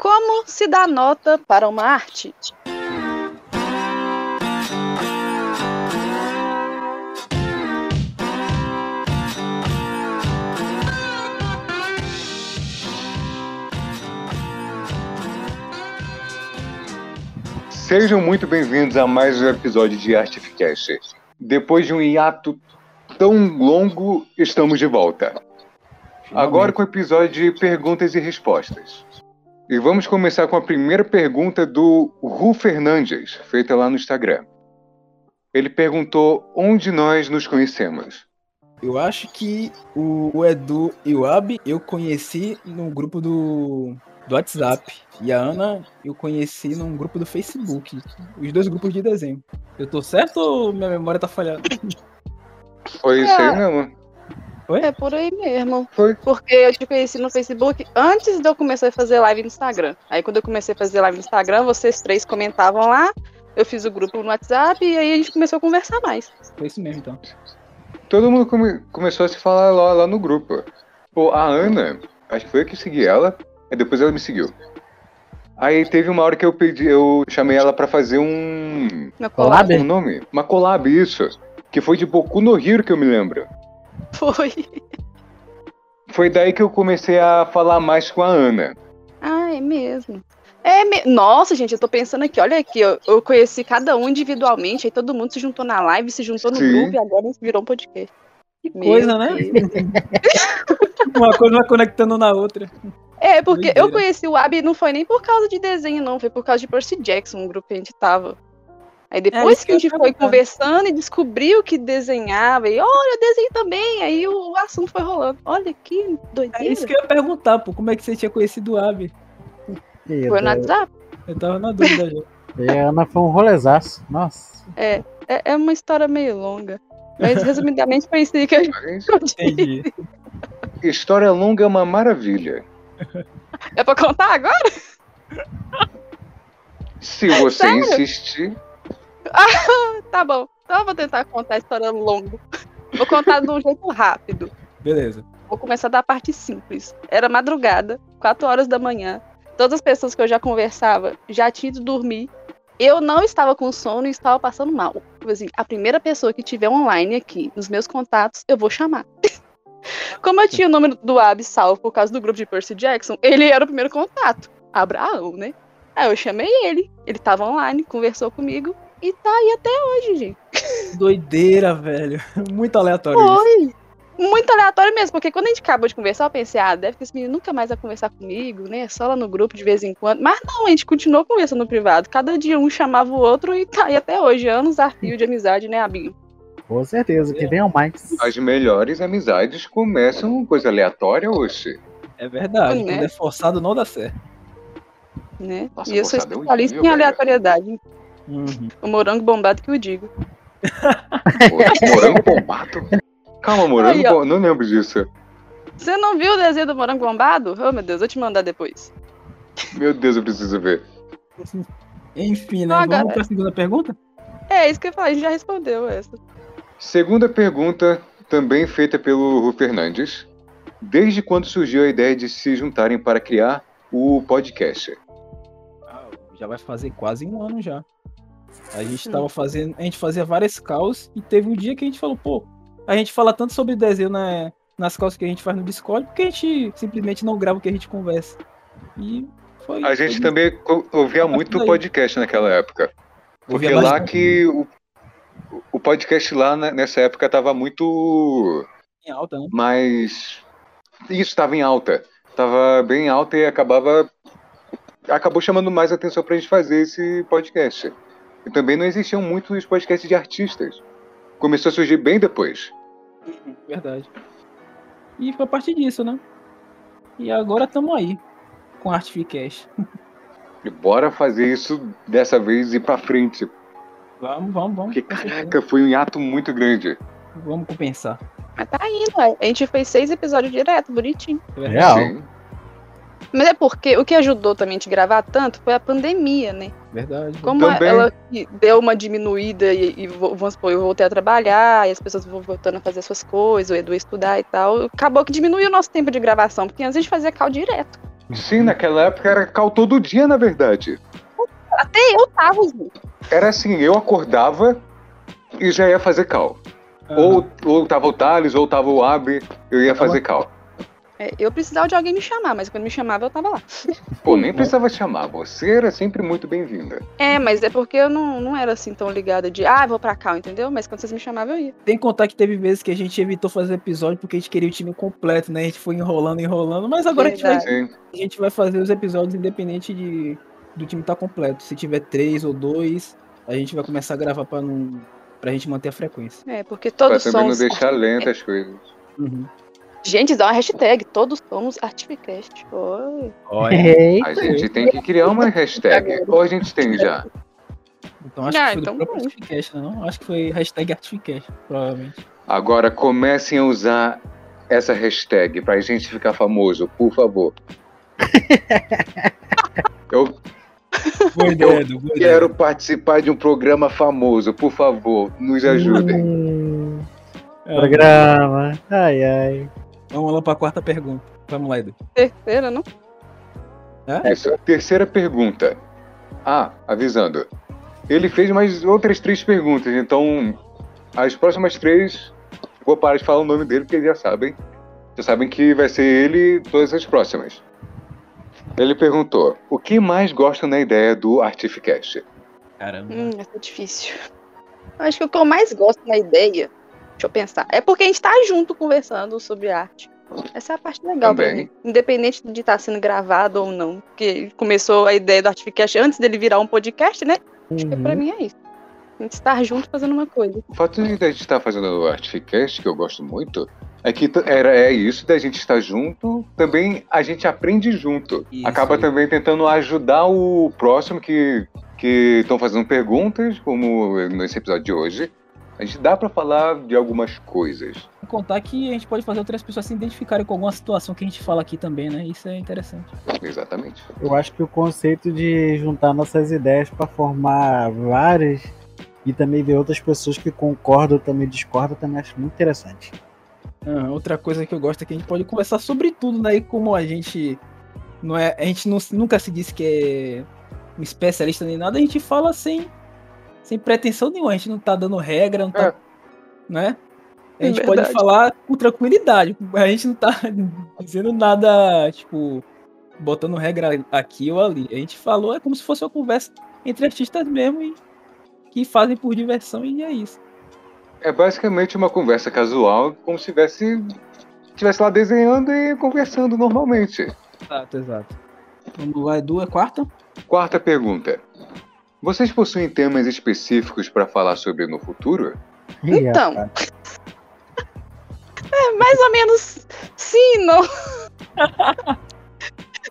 Como se dá nota para uma arte? Sejam muito bem-vindos a mais um episódio de Artificast. Depois de um hiato tão longo, estamos de volta. Agora com o episódio de perguntas e respostas. E vamos começar com a primeira pergunta do Ru Fernandes, feita lá no Instagram. Ele perguntou onde nós nos conhecemos. Eu acho que o, Edu e o Abi eu conheci no grupo do, do WhatsApp. E a Ana eu conheci num grupo do Facebook. Os dois grupos de desenho. Eu tô certo ou minha memória tá falhando? Foi isso aí mesmo. Foi? É por aí mesmo. Foi. Porque eu te conheci no Facebook antes de eu começar a fazer live no Instagram. Aí quando eu comecei a fazer live no Instagram, vocês três comentavam lá. Eu fiz o grupo no WhatsApp e aí a gente começou a conversar mais. Foi isso mesmo, então. Todo mundo come- começou a se falar lá, lá no grupo. Pô, a Ana, acho que foi eu que segui ela, e depois ela me seguiu. Aí teve uma hora que eu pedi, eu chamei ela pra fazer um. Na Collab? collab Um nome? Uma collab, isso. Que foi de Boku no Hero que eu me lembro. Foi. Foi daí que eu comecei a falar mais com a Ana. Ah, é mesmo. É me... Nossa, gente, eu tô pensando aqui, olha aqui, eu, eu conheci cada um individualmente, aí todo mundo se juntou na live, se juntou no Sim. grupo e agora virou um podcast. Que Meu coisa, né? Uma coisa vai conectando na outra. É, porque eu Doideira. conheci o Abi não foi nem por causa de desenho, não, foi por causa de Percy Jackson, um grupo que a gente tava. Aí depois isso que a gente foi conversando e descobriu que desenhava, e olha, eu desenho também, aí o, assunto foi rolando. Olha que É doideira. isso que eu ia perguntar, pô. Como é que você tinha conhecido o Abi? Foi no WhatsApp. Eu tava na dúvida já. E a Ana foi um rolezaço. Nossa. É, é, é uma história meio longa. Mas resumidamente foi isso aí que eu Entendi. história longa é uma maravilha. É pra contar agora? Se você Sério? insistir. Tá bom. Então eu vou tentar contar a história longa. Vou contar de um jeito rápido. Beleza. Vou começar da parte simples. Era madrugada, 4 horas da manhã. Todas as pessoas que eu já conversava já tinham ido dormir. Eu não estava com sono e estava passando mal. Tipo assim, a primeira pessoa que tiver online aqui nos meus contatos, eu vou chamar. Como eu tinha o nome do Ab salvo por causa do grupo de Percy Jackson, ele era o primeiro contato. Abraão, né? Aí eu chamei ele. Ele estava online, conversou comigo e tá aí até hoje, gente. Doideira, velho. Muito aleatório isso. Foi. Muito aleatório mesmo, porque quando a gente acabou de conversar, eu pensei, ah, deve que esse menino nunca mais vai conversar comigo, né? Só lá no grupo de vez em quando. Mas não, a gente continuou conversando no privado. Cada dia um chamava o outro e tá aí até hoje. Anos a fio de amizade, né, Abinho? Com certeza, que venham mais. As melhores amizades começam com coisa aleatória, oxe. É verdade. Né? Quando é forçado, não dá certo. Né? Nossa, e eu sou é especialista horrível, em velho. Uhum. O morango bombado que eu digo. Pô, morango bombado? Calma, morango Aí, ó. bom- Não lembro disso. Você não viu o desenho do morango bombado? Oh, meu Deus, vou te mandar depois. Meu Deus, eu preciso ver. Enfim, né? Ah, Vamos galera. pra segunda pergunta? É, isso que eu ia falar, a gente já respondeu essa. Segunda pergunta, também feita pelo Ru Fernandes. Desde quando surgiu a ideia de se juntarem para criar o podcast? Já vai fazer quase um ano já. A gente tava fazendo. A gente fazia várias calls e teve um dia que a gente falou, pô, a gente fala tanto sobre desenho na, nas calls que a gente faz no Discord, porque a gente simplesmente não grava o que a gente conversa. E foi. A gente foi também ouvia muito podcast naquela época. Porque Ouvia lá bastante. que o, o podcast lá nessa época tava muito em alta, né? mais. Isso, estava em alta. Tava bem alta e acabava. Acabou chamando mais atenção pra gente fazer esse podcast. E também não existiam muitos podcasts de artistas. Começou a surgir bem depois. Verdade. E foi a partir disso, né? E agora estamos aí, com Artificast. E bora fazer isso dessa vez e pra frente. Vamos, vamos, vamos. Porque, caraca, foi um hiato muito grande. Vamos compensar. Mas tá indo, ué. A gente fez seis episódios direto, bonitinho. É. Real. Sim. Mas é porque o que ajudou também a gente gravar tanto foi a pandemia, né? Verdade. Como Também. ela deu uma diminuída e, e vamos supor, eu voltei a trabalhar e as pessoas vão voltando a fazer suas coisas, o Edu estudar e tal, acabou que diminuiu o nosso tempo de gravação, porque antes a gente fazia call direto. Sim, naquela época era cal todo dia, na verdade. Até eu tava, gente. Era assim, eu acordava e já ia fazer cal. Ou, ou tava o Thales, ou tava o Abe, eu ia fazer cal. É, eu precisava de alguém me chamar, mas quando me chamava eu tava lá. Pô, nem precisava chamar, você era sempre muito bem-vinda. É, mas é porque eu não, não era assim tão ligada de, ah, vou pra cá, entendeu? Mas quando vocês me chamavam eu ia. Tem que contar que teve vezes que a gente evitou fazer episódio porque a gente queria o time completo, né? A gente foi enrolando, enrolando, mas agora a gente, vai, a gente vai fazer os episódios independente de, do time estar completo. Se tiver três ou dois, a gente vai começar a gravar pra, não, pra gente manter a frequência. É, porque Pra todos também não deixar lenta as coisas. Uhum. Gente, dá uma hashtag, todos somos Artificast. Oi. Eita. A gente tem que criar uma hashtag. Ou a gente tem já. então acho Ah, que foi então próprio. Artificast, né? Não? Acho que foi hashtag Artificast, provavelmente. Agora comecem a usar essa hashtag pra gente ficar famoso, por favor. Eu Boa ideia, Edu, boa ideia. quero participar de um programa famoso, por favor, nos ajudem. Hum, É, programa. Ai, ai. Vamos lá pra quarta pergunta. Vamos lá, Edu. Terceira, não? Isso. Terceira pergunta. Ah, avisando. Ele fez mais outras três perguntas, então as próximas três vou parar de falar o nome dele porque eles já sabem. Já sabem que vai ser ele todas as próximas. Ele perguntou: o que mais gosta na ideia do Artificast? Caramba. Hum, essa é difícil. Eu acho que o que eu mais gosto na ideia, deixa eu pensar, é porque a gente tá junto conversando sobre arte. Essa é a parte legal Também. mim. Independente de estar sendo gravado ou não. Porque começou a ideia do Artificast antes dele virar um podcast, né? Acho que pra Uhum. mim é isso. A gente estar junto fazendo uma coisa. O fato de a gente estar fazendo o Artificast, que eu gosto muito, é que era, é isso da gente estar junto, também a gente aprende junto. Isso Acaba também tentando ajudar o próximo que que estão fazendo perguntas, como nesse episódio de hoje. A gente dá pra falar de algumas coisas. Contar que a gente pode fazer outras pessoas se identificarem com alguma situação que a gente fala aqui também, né? Isso é interessante. Exatamente. Eu acho que o conceito de juntar nossas ideias para formar várias e também ver outras pessoas que concordam ou também discordam também acho muito interessante. Ah, outra coisa que eu gosto é que a gente pode conversar sobre tudo, né? E como a gente não é, a gente não- nunca se disse que é um especialista nem nada, a gente fala sem, sem pretensão nenhuma. A gente não tá dando regra, não tá, É. né? A É gente pode verdade. falar com tranquilidade. A gente não tá dizendo nada, tipo, botando regra aqui ou ali. A gente falou, é como se fosse uma conversa entre artistas mesmo e que fazem por diversão e é isso. É basicamente uma conversa casual, como se estivesse tivesse lá desenhando e conversando normalmente. Exato, exato. Vamos lá, Edu, é quarta? Quarta pergunta. Vocês possuem temas específicos para falar sobre no futuro? Então. É mais ou menos sim, não.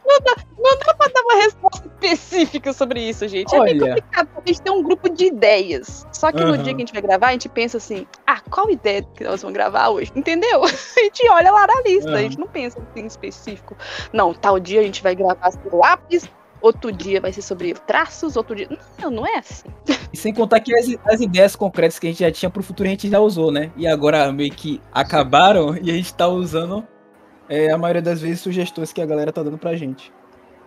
Não dá, não dá pra dar uma resposta específica sobre isso, gente. É bem Olha. complicado, porque a gente tem um grupo de ideias. Só que no Aham. dia que a gente vai gravar, a gente pensa assim, ah, qual ideia que nós vamos gravar hoje? Entendeu? A gente olha lá na lista, a Aham. gente não pensa assim, em específico. Não, tal dia a gente vai gravar sobre lápis, outro dia vai ser sobre traços, outro dia. Não, não é assim. E sem contar que as, as ideias concretas que a gente já tinha pro futuro a gente já usou, né? E agora meio que acabaram e a gente tá usando é, a maioria das vezes sugestões que a galera tá dando pra gente.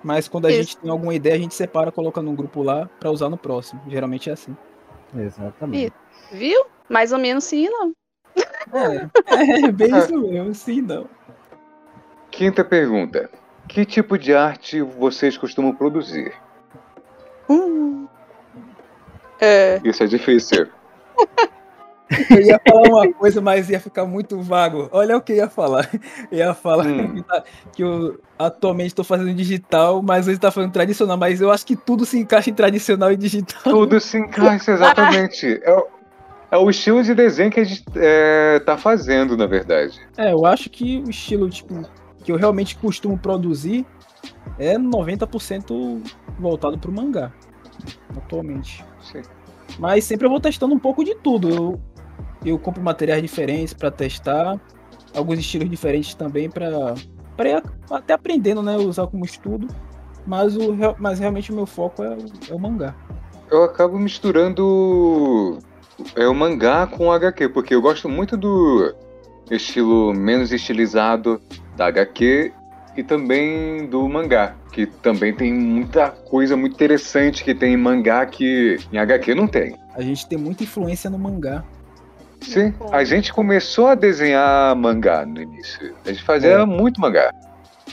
Mas quando a Isso. gente tem alguma ideia, a gente separa, coloca num grupo lá pra usar no próximo. Geralmente é assim. Exatamente. Viu? Mais ou menos sim, não. É, é bem isso mesmo, sim, não. Quinta pergunta. Que tipo de arte vocês costumam produzir? Hum. É. Isso é difícil. Eu ia falar uma coisa, mas ia ficar muito vago. Olha o que eu ia falar. Eu ia falar Hum. que, tá- eu atualmente estou fazendo digital, mas hoje tá fazendo tradicional. Mas eu acho que tudo se encaixa em tradicional e digital. Tudo se encaixa exatamente. É o, é o estilo de desenho que a gente é, tá fazendo, na verdade. É, eu acho que o estilo, tipo, que eu realmente costumo produzir é 90% voltado pro mangá. Atualmente. Sim. Mas sempre eu vou testando um pouco de tudo. Eu, eu compro materiais diferentes pra testar, alguns estilos diferentes também para até aprendendo, né, usar como estudo. Mas o mas realmente o meu foco é, o- é o mangá. Eu acabo misturando é, o mangá com o HQ, porque eu gosto muito do estilo menos estilizado da HQ e também do mangá, que também tem muita coisa muito interessante que tem em mangá que em HQ não tem. A gente tem muita influência no mangá. Sim, a gente começou a desenhar mangá no início. A gente fazia É. muito mangá.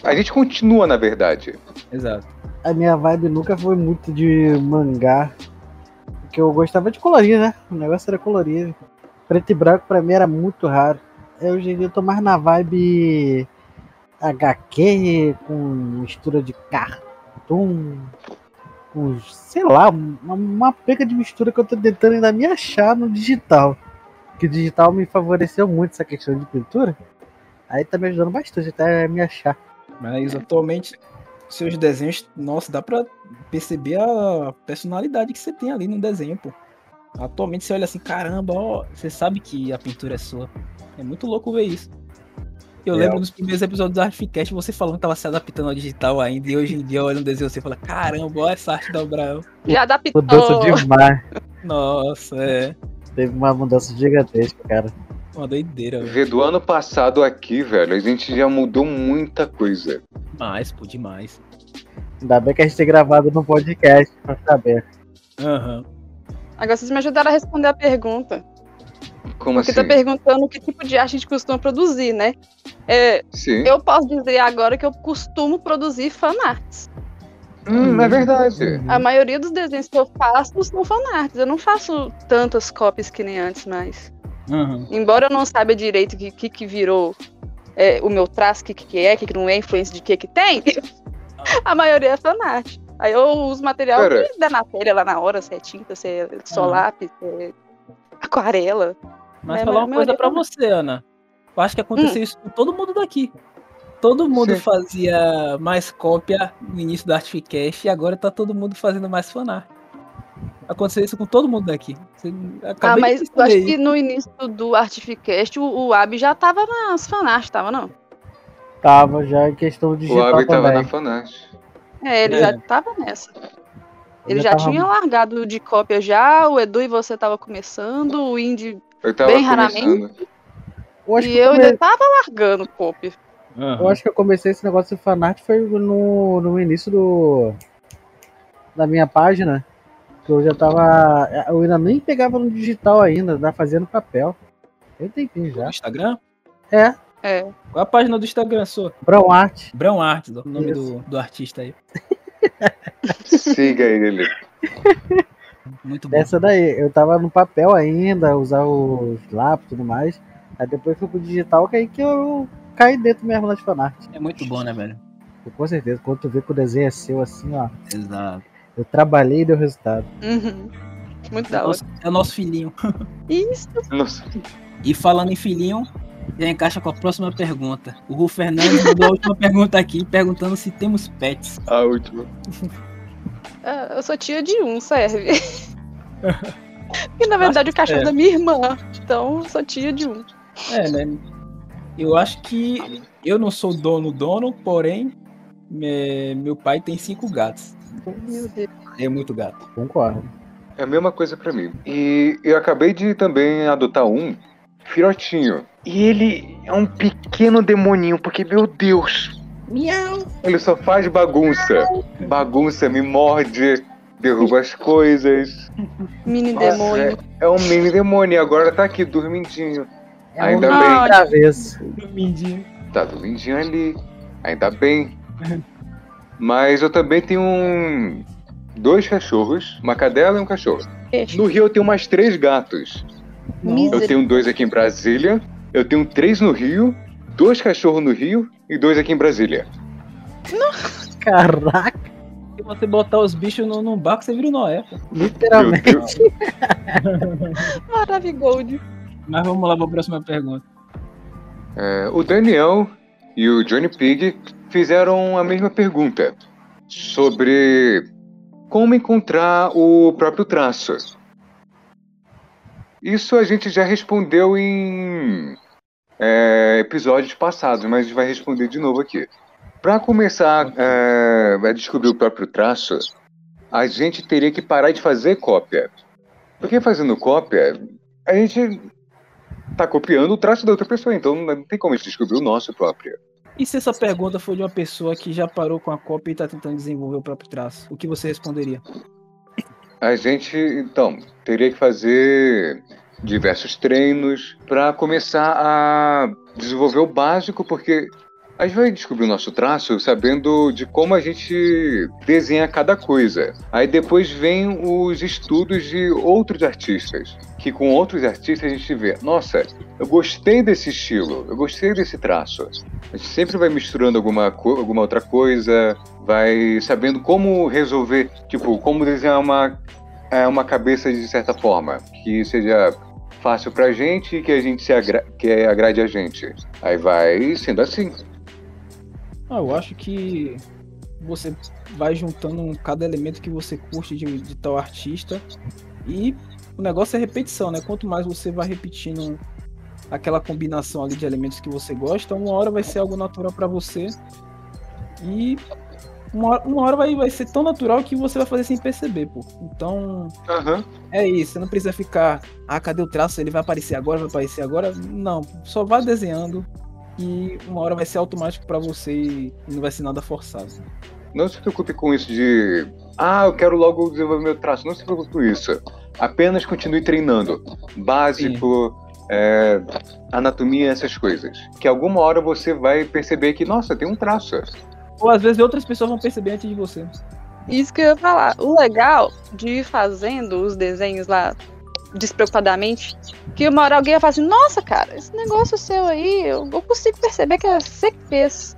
A gente continua, na verdade. Exato. A minha vibe nunca foi muito de mangá. Porque eu gostava de colorir, né? O negócio era colorir. Preto e branco pra mim era muito raro. Eu, hoje em dia tô mais na vibe HQ, com mistura de cartoon, com, sei lá, uma, uma pega de mistura que eu tô tentando ainda me achar no digital. Que o digital me favoreceu muito essa questão de pintura. Aí tá me ajudando bastante até me achar. Mas atualmente, seus desenhos, nossa, dá pra perceber a personalidade que você tem ali no desenho, pô. Atualmente você olha assim, caramba, ó, você sabe que a pintura é sua. É muito louco ver isso. Eu É. lembro nos primeiros episódios do Artficast você falando que tava se adaptando ao digital ainda, e hoje em dia olha um desenho você fala, caramba, olha essa arte da Abraão. Já adaptou. Mudança demais. Nossa, é Teve uma mudança gigantesca, cara. uma doideira, velho. Vê do ano passado aqui, velho, a gente já mudou muita coisa. Demais, pô, demais. Ainda bem que a gente tem gravado no podcast pra saber. Aham. Agora vocês me ajudaram a responder a pergunta. Como Porque assim? tá perguntando que tipo de arte a gente costuma produzir, né? É, Sim. eu posso dizer agora que eu costumo produzir fanarts. Hum, é verdade. A maioria dos desenhos que eu faço são fanarts. Eu não faço tantas cópias que nem antes mais. Aham. Embora eu não saiba direito o que, que, que virou é, o meu traço, o que, que é, o que, que não é, influência de que que tem, a maioria é fanart. Aí eu uso material Pera. que dá na telha lá na hora, se é tinta, se é só lápis, se é aquarela. Mas É, falar uma coisa pra não. você, Ana. Eu acho que aconteceu isso com todo mundo daqui. Todo mundo Sim. fazia mais cópia no início do Artficast e agora tá todo mundo fazendo mais fanart. Aconteceu isso com todo mundo daqui. Ah, mas de eu acho que no início do Artificast o, o Ab já tava nas fanarts, tava não? Tava já em questão O digital Abi tava na Fanart. É, ele É. já tava nessa. Ele Eu já tava- tinha largado de cópia já, o Edu e você tava começando, o Indy Eu tava Bem começando. Eu acho, e que eu eu, come- ainda tava largando cópia. Aham. eu acho que eu comecei esse negócio de fanart foi no, no início do da minha página. Que eu já tava. Eu ainda nem pegava no digital ainda, fazia no papel. Tem um tempinho já. No Instagram? É, É. Qual a página do Instagram sua? Brown Art. Brown Art, o nome Isso. do, do artista aí. Siga ele. Muito bom. Essa daí, eu tava no papel ainda, usar os lápis e tudo mais. Aí depois fui pro digital, que aí que eu caí dentro mesmo nas fanart. É muito bom, né, velho? Com certeza, quando tu vê que o desenho é seu assim, ó. Exato. Eu trabalhei e deu resultado. Uhum. Muito É da o hora. nosso, é o nosso filhinho. Isso. Nossa. E falando em filhinho, já encaixa com a próxima pergunta. O Ru Fernandes mandou a última pergunta aqui, perguntando se temos pets. A última. Ah, eu sou tia de um, serve. e na verdade o cachorro é. da minha irmã. Então eu sou tia de um. É, né? Eu acho que eu não sou dono dono, porém me- meu pai tem cinco gatos. Meu Deus. É muito gato. Concordo. É a mesma coisa pra mim. E eu acabei de também adotar um filhotinho. E ele é um pequeno demoninho, porque, meu Deus, Miau. ele só faz bagunça. Bagunça, me morde, derruba as coisas. Mini Nossa, demônio. É, é um mini demônio, e agora tá aqui dormindinho. É Ainda um bem. travesso. Mindinho. Tá dormindinho ali. Ainda bem. Mas eu também tenho um. Dois cachorros, uma cadela e um cachorro. No Rio eu tenho mais três gatos. Eu Miser- tenho dois aqui em Brasília. Eu tenho três no Rio, dois cachorros no Rio e dois aqui em Brasília. Caraca, Se você botar os bichos no, num barco, você vira o Noé. literalmente. Maravigold. Mas vamos lá para a próxima pergunta. É, o Daniel e o Johnny Pig fizeram a mesma pergunta sobre como encontrar o próprio traço. Isso a gente já respondeu em é, episódios passados, mas a gente vai responder de novo aqui. Para começar é, a descobrir o próprio traço, a gente teria que parar de fazer cópia. Porque fazendo cópia, a gente tá copiando o traço da outra pessoa, então não tem como a gente descobrir o nosso próprio. E se essa pergunta for de uma pessoa que já parou com a cópia e está tentando desenvolver o próprio traço? O que você responderia? A gente, então, teria que fazer diversos treinos para começar a desenvolver o básico, porque a gente vai descobrir o nosso traço sabendo de como a gente desenha cada coisa. Aí depois vem os estudos de outros artistas, que com outros artistas a gente vê, nossa, eu gostei desse estilo, eu gostei desse traço. A gente sempre vai misturando alguma, alguma outra coisa, vai sabendo como resolver, tipo, como desenhar uma, é, uma cabeça de certa forma, que seja fácil pra gente e que a gente se agra que agrade a gente. Aí vai sendo assim. Ah, eu acho que você vai juntando cada elemento que você curte de, de tal artista e o negócio é repetição, né? Quanto mais você vai repetindo aquela combinação ali de elementos que você gosta, uma hora vai ser algo natural para você e uma hora, uma hora vai, vai ser tão natural que você vai fazer sem perceber, pô. Então, Aham. é isso. Você não precisa ficar, ah, cadê o traço? Ele vai aparecer agora, vai aparecer agora. Não, só vai desenhando e uma hora vai ser automático pra você e não vai ser nada forçado. Não se preocupe com isso de. Ah, eu quero logo desenvolver meu traço. Não se preocupe com isso. Apenas continue treinando. Básico, é, anatomia, essas coisas. Que alguma hora você vai perceber que, nossa, tem um traço. Ou às vezes outras pessoas vão perceber antes de você. Isso que eu ia falar. O legal de ir fazendo os desenhos lá despreocupadamente, que uma hora alguém ia falar assim, nossa, cara, esse negócio seu aí, eu, eu consigo perceber que é você que fez.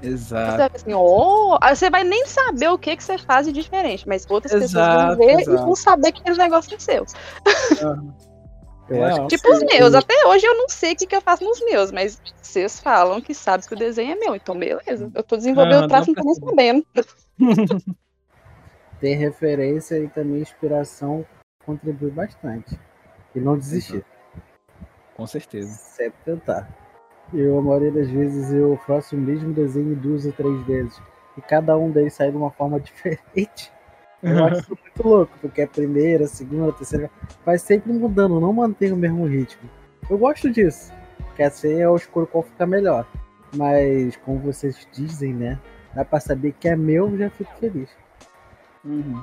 Você Exato. vai assim, oh! Você vai nem saber o que, que você faz de diferente, mas outras pessoas Exato, vão ver e exato. vão saber que aquele negócio é seu. Eu É, acho Tipo os meus, até hoje eu não sei o que, que eu faço nos meus, mas vocês falam que sabem que o desenho é meu, então beleza. Eu tô desenvolvendo Ah, o traço, dá não tô nem sabendo. ter referência e também inspiração contribui bastante. E não desistir, Com certeza. sempre tentar. Eu, a maioria das vezes, eu faço o mesmo desenho duas ou três vezes. E cada um deles sai de uma forma diferente. Eu acho isso muito louco, porque a primeira, segunda, terceira vai sempre mudando, não mantém o mesmo ritmo. Eu gosto disso, que assim é o escuro qual fica melhor. Mas, como vocês dizem, né? Dá pra saber que é meu, eu já fico feliz. Uhum.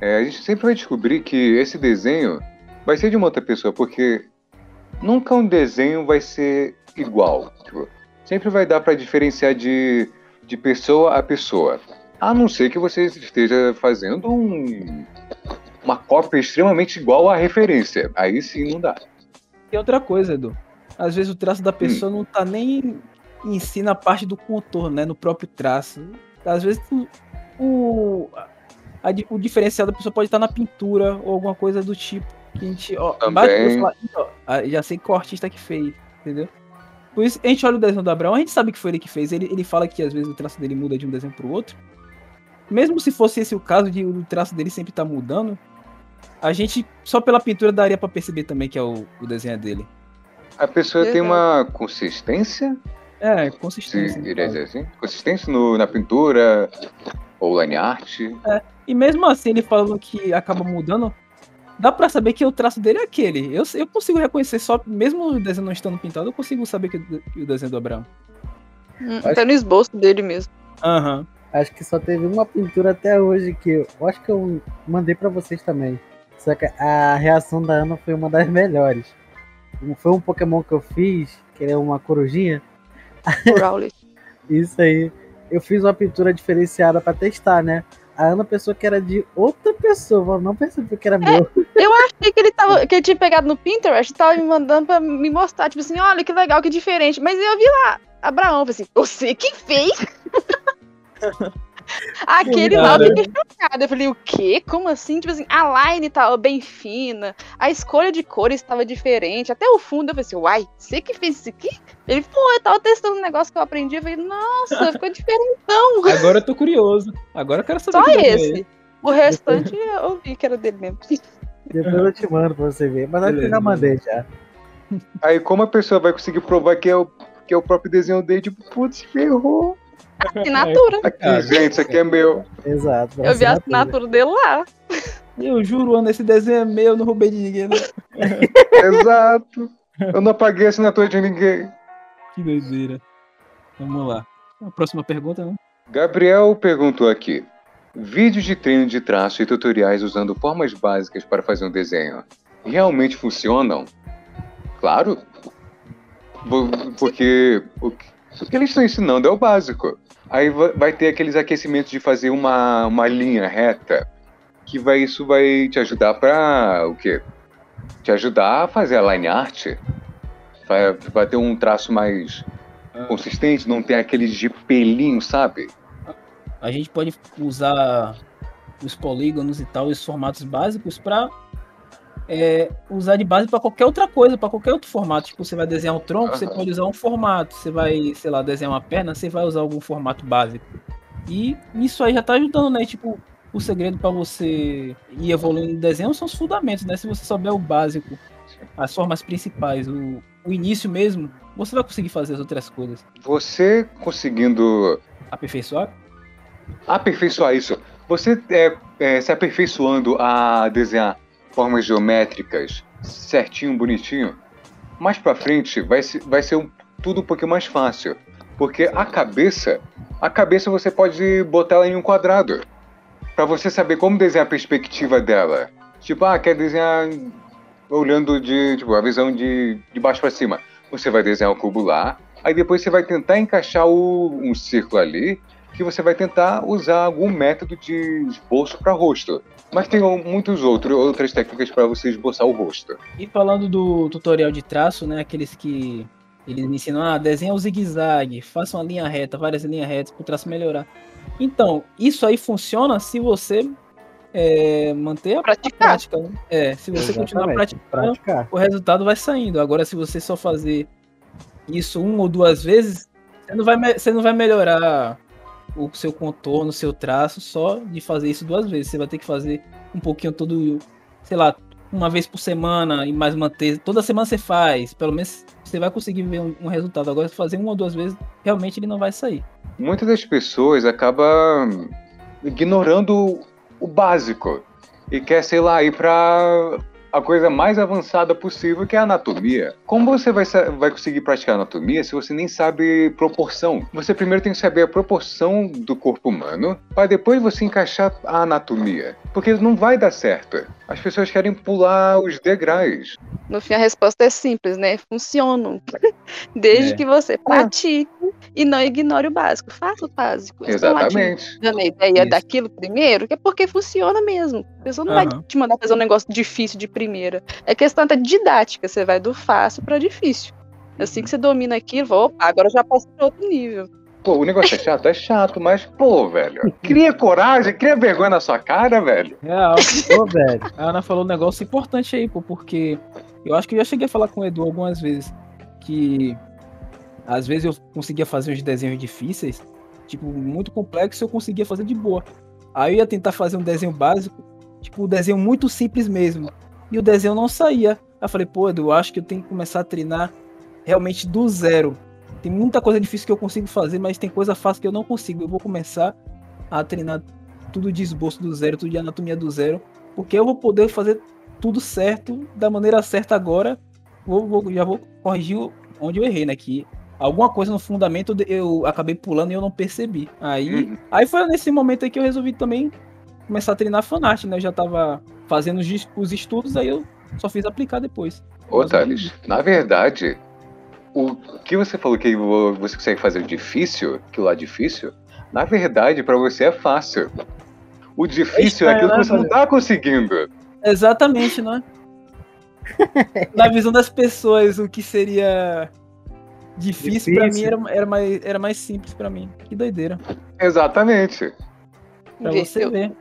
É, a gente sempre vai descobrir que esse desenho vai ser de uma outra pessoa, porque nunca um desenho vai ser igual. Tipo, sempre vai dar para diferenciar de, de pessoa a pessoa. A não ser que você esteja fazendo um- uma cópia extremamente igual à referência. Aí sim não dá. E outra coisa, Edu. Às vezes o traço da pessoa não tá nem em si na parte do contorno, né? No próprio traço. Às vezes o, o, a o diferencial da pessoa pode estar na pintura ou alguma coisa do tipo. Que a gente, ó, Também. basta eu falar, "Ih, ó, ah, já sei qual artista que fez, entendeu? Por isso, a gente olha o desenho do Abraão, a gente sabe que foi ele que fez. Ele, ele fala que às vezes o traço dele muda de um desenho pro outro. Mesmo se fosse esse o caso de o traço dele sempre tá mudando, a gente só pela pintura daria pra perceber também que é o, o desenho é dele. A pessoa tem Verdade. uma consistência, É, consistência. assim, consistência no- na pintura ou line art. E mesmo assim, ele falando que acaba mudando, dá pra saber que o traço dele é aquele. Eu, eu consigo reconhecer só, mesmo o desenho não estando pintado, eu consigo saber que, que o desenho é do Abraão. Hum, Tá no esboço dele mesmo. Aham. Acho que só teve uma pintura até hoje que eu, acho que eu mandei pra vocês também. Só que a reação da Ana foi uma das melhores. Foi um Pokémon que eu fiz, que é uma corujinha. Isso aí. Eu fiz uma pintura diferenciada pra testar, né? A Ana pensou que era de outra pessoa, não percebeu que era meu. Eu achei que ele, tava, que ele tinha pegado no Pinterest e tava me mandando pra me mostrar, tipo assim, olha que legal, que diferente. Mas eu vi lá, Abraão, falei assim, você que fez? Aquele lá eu fiquei chocada. Eu falei, o quê? Como assim? Tipo assim, a line tava bem fina, a escolha de cores estava diferente, até o fundo eu falei assim, uai, você que fez isso aqui? Ele, pô, eu tava testando um negócio que eu aprendi, eu falei, nossa, ficou diferentão. Agora eu tô curioso. Agora eu quero saber. Só é esse. O restante eu vi que era dele mesmo. Depois eu te mando pra você ver. Mas acho que eu já mandei já. Aí como a pessoa vai conseguir provar que é o, que é o próprio desenho dele, tipo, putz, ferrou. Assinatura. Aqui, Ah, gente, isso aqui é meu. Exato. Eu vi a assinatura. dele lá. Eu juro, Ana, esse desenho é meu, eu não roubei de ninguém. Né? Exato. Eu não apaguei a assinatura de ninguém. Que doideira. Vamos lá. A próxima pergunta, né? Gabriel perguntou aqui: vídeos de treino de traço e tutoriais usando formas básicas para fazer um desenho realmente funcionam? Claro. Porque o que o que eles estão ensinando é o básico. Aí va- vai ter aqueles aquecimentos de fazer uma, uma linha reta, que vai, isso vai te ajudar para o quê? Te ajudar a fazer a line art. Vai, vai ter um traço mais consistente, não tem aquele de pelinho, sabe? A gente pode usar os polígonos e tal, os formatos básicos para usar de base para qualquer outra coisa, para qualquer outro formato. Tipo, você vai desenhar um tronco, você Aham. pode usar um formato. Você vai, sei lá, desenhar uma perna, você vai usar algum formato básico. E isso aí já tá ajudando, né? Tipo, o segredo para você ir evoluindo no desenho são os fundamentos, né? Se você souber o básico, as formas principais, o, o início mesmo, você vai conseguir fazer as outras coisas. Você conseguindo Aperfeiçoar? aperfeiçoar isso, você é, é, se aperfeiçoando a desenhar formas geométricas certinho, bonitinho, mais pra frente vai, vai ser um- tudo um pouquinho mais fácil. Porque a cabeça, a cabeça você pode botar ela em um quadrado. Pra você saber como desenhar a perspectiva dela. Tipo, ah, quer desenhar olhando de, tipo, a visão de, de baixo pra cima. Você vai desenhar o cubo lá, aí depois você vai tentar encaixar o, um círculo ali, que você vai tentar usar algum método de esboço para rosto. Mas tem muitos outros, outras técnicas para você esboçar o rosto. E falando do tutorial de traço, né? Aqueles que eles me ensinam, ah, desenha o zigue-zague, faça uma linha reta, várias linhas retas para o traço melhorar. Então, isso aí funciona se você é, manter a Praticar. prática. né? É, se você continuar Exatamente, praticando, Praticar. o resultado vai saindo. Agora, se você só fazer isso uma ou duas vezes, você não vai, você não vai melhorar o seu contorno, o seu traço, só de fazer isso duas vezes. Você vai ter que fazer um pouquinho todo, sei lá, uma vez por semana e mais manter. Toda semana você faz, pelo menos você vai conseguir ver um, resultado. Agora, se fazer uma ou duas vezes, realmente ele não vai sair. Muitas das pessoas acabam ignorando o básico e quer, sei lá, ir para a coisa mais avançada possível, que é a anatomia. Como você vai, vai conseguir praticar anatomia se você nem sabe proporção? Você primeiro tem que saber a proporção do corpo humano, para depois você encaixar a anatomia. Porque não vai dar certo. As pessoas querem pular os degraus. No fim, a resposta é simples, né? Funcionam. Desde É. que você pratique e não ignore o básico. Faça o básico. Vai Exatamente. dando a ideia Isso. daquilo primeiro, que é porque funciona mesmo. A pessoa não vai Aham. te mandar fazer um negócio difícil de primeira. É questão da didática. Você vai do fácil para difícil. Assim que você domina aquilo, opa, agora eu já posso para outro nível. Pô, o negócio é chato? É chato, mas, pô, velho. Cria coragem, cria vergonha na sua cara, velho. Real. Ô, velho. A Ana falou um negócio importante aí, pô, porque eu acho que eu já cheguei a falar com o Edu algumas vezes que às vezes eu conseguia fazer uns desenhos difíceis, tipo, muito complexo, eu conseguia fazer de boa. Aí eu ia tentar fazer um desenho básico, tipo, um desenho muito simples mesmo. E o desenho não saía. Aí eu falei, pô, Edu, eu acho que eu tenho que começar a treinar realmente do zero. Tem muita coisa difícil que eu consigo fazer, mas tem coisa fácil que eu não consigo. Eu vou começar a treinar tudo de esboço do zero, tudo de anatomia do zero, porque eu vou poder fazer tudo certo, da maneira certa agora. Vou, vou- já vou corrigir onde eu errei, né? Que alguma coisa no fundamento eu acabei pulando e eu não percebi. Aí, Uhum. aí foi nesse momento aí que eu resolvi também começar a treinar fanart, né? Eu já tava fazendo os, estudos, aí eu só fiz aplicar depois. Ô, Thales, na verdade, o que você falou que vo- você consegue fazer difícil, aquilo lá difícil, na verdade, pra você é fácil. O difícil é, estranho, aquilo que você não tá conseguindo. Exatamente, né? Na visão das pessoas, o que seria difícil, pra mim Difícil. era, era, mais, era mais simples pra mim. Que doideira. Exatamente. Pra Vê, você eu- ver.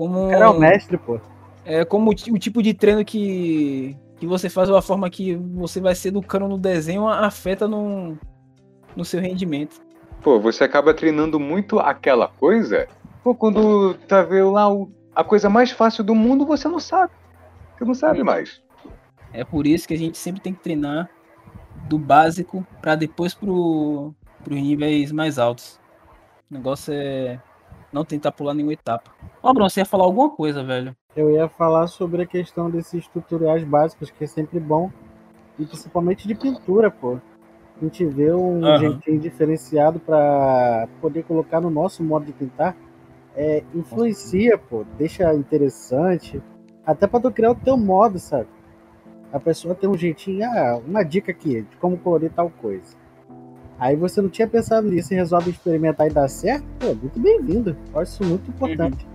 Como, Era o mestre, pô. é, como o, o tipo de treino que, que você faz, ou a forma que você vai se educando no desenho, afeta no, no seu rendimento. Pô, você acaba treinando muito aquela coisa, pô, quando tá vendo lá o- a coisa mais fácil do mundo, você não sabe. Você não sabe mais. É por isso que a gente sempre tem que treinar do básico para depois pro, pros níveis mais altos. O negócio é não tentar pular nenhuma etapa. Ó, Bruno, você ia falar alguma coisa, velho. Eu ia falar sobre a questão desses tutoriais básicos, que é sempre bom. E principalmente de pintura, pô. a gente vê um Aham. jeitinho diferenciado para poder colocar no nosso modo de pintar, é, influencia, pô, deixa interessante, até para tu criar o teu modo, sabe? A pessoa tem um jeitinho, ah, uma dica aqui de como colorir tal coisa. Aí você não tinha pensado nisso e resolve experimentar e dar certo, pô, muito bem-vindo. Eu acho isso muito importante.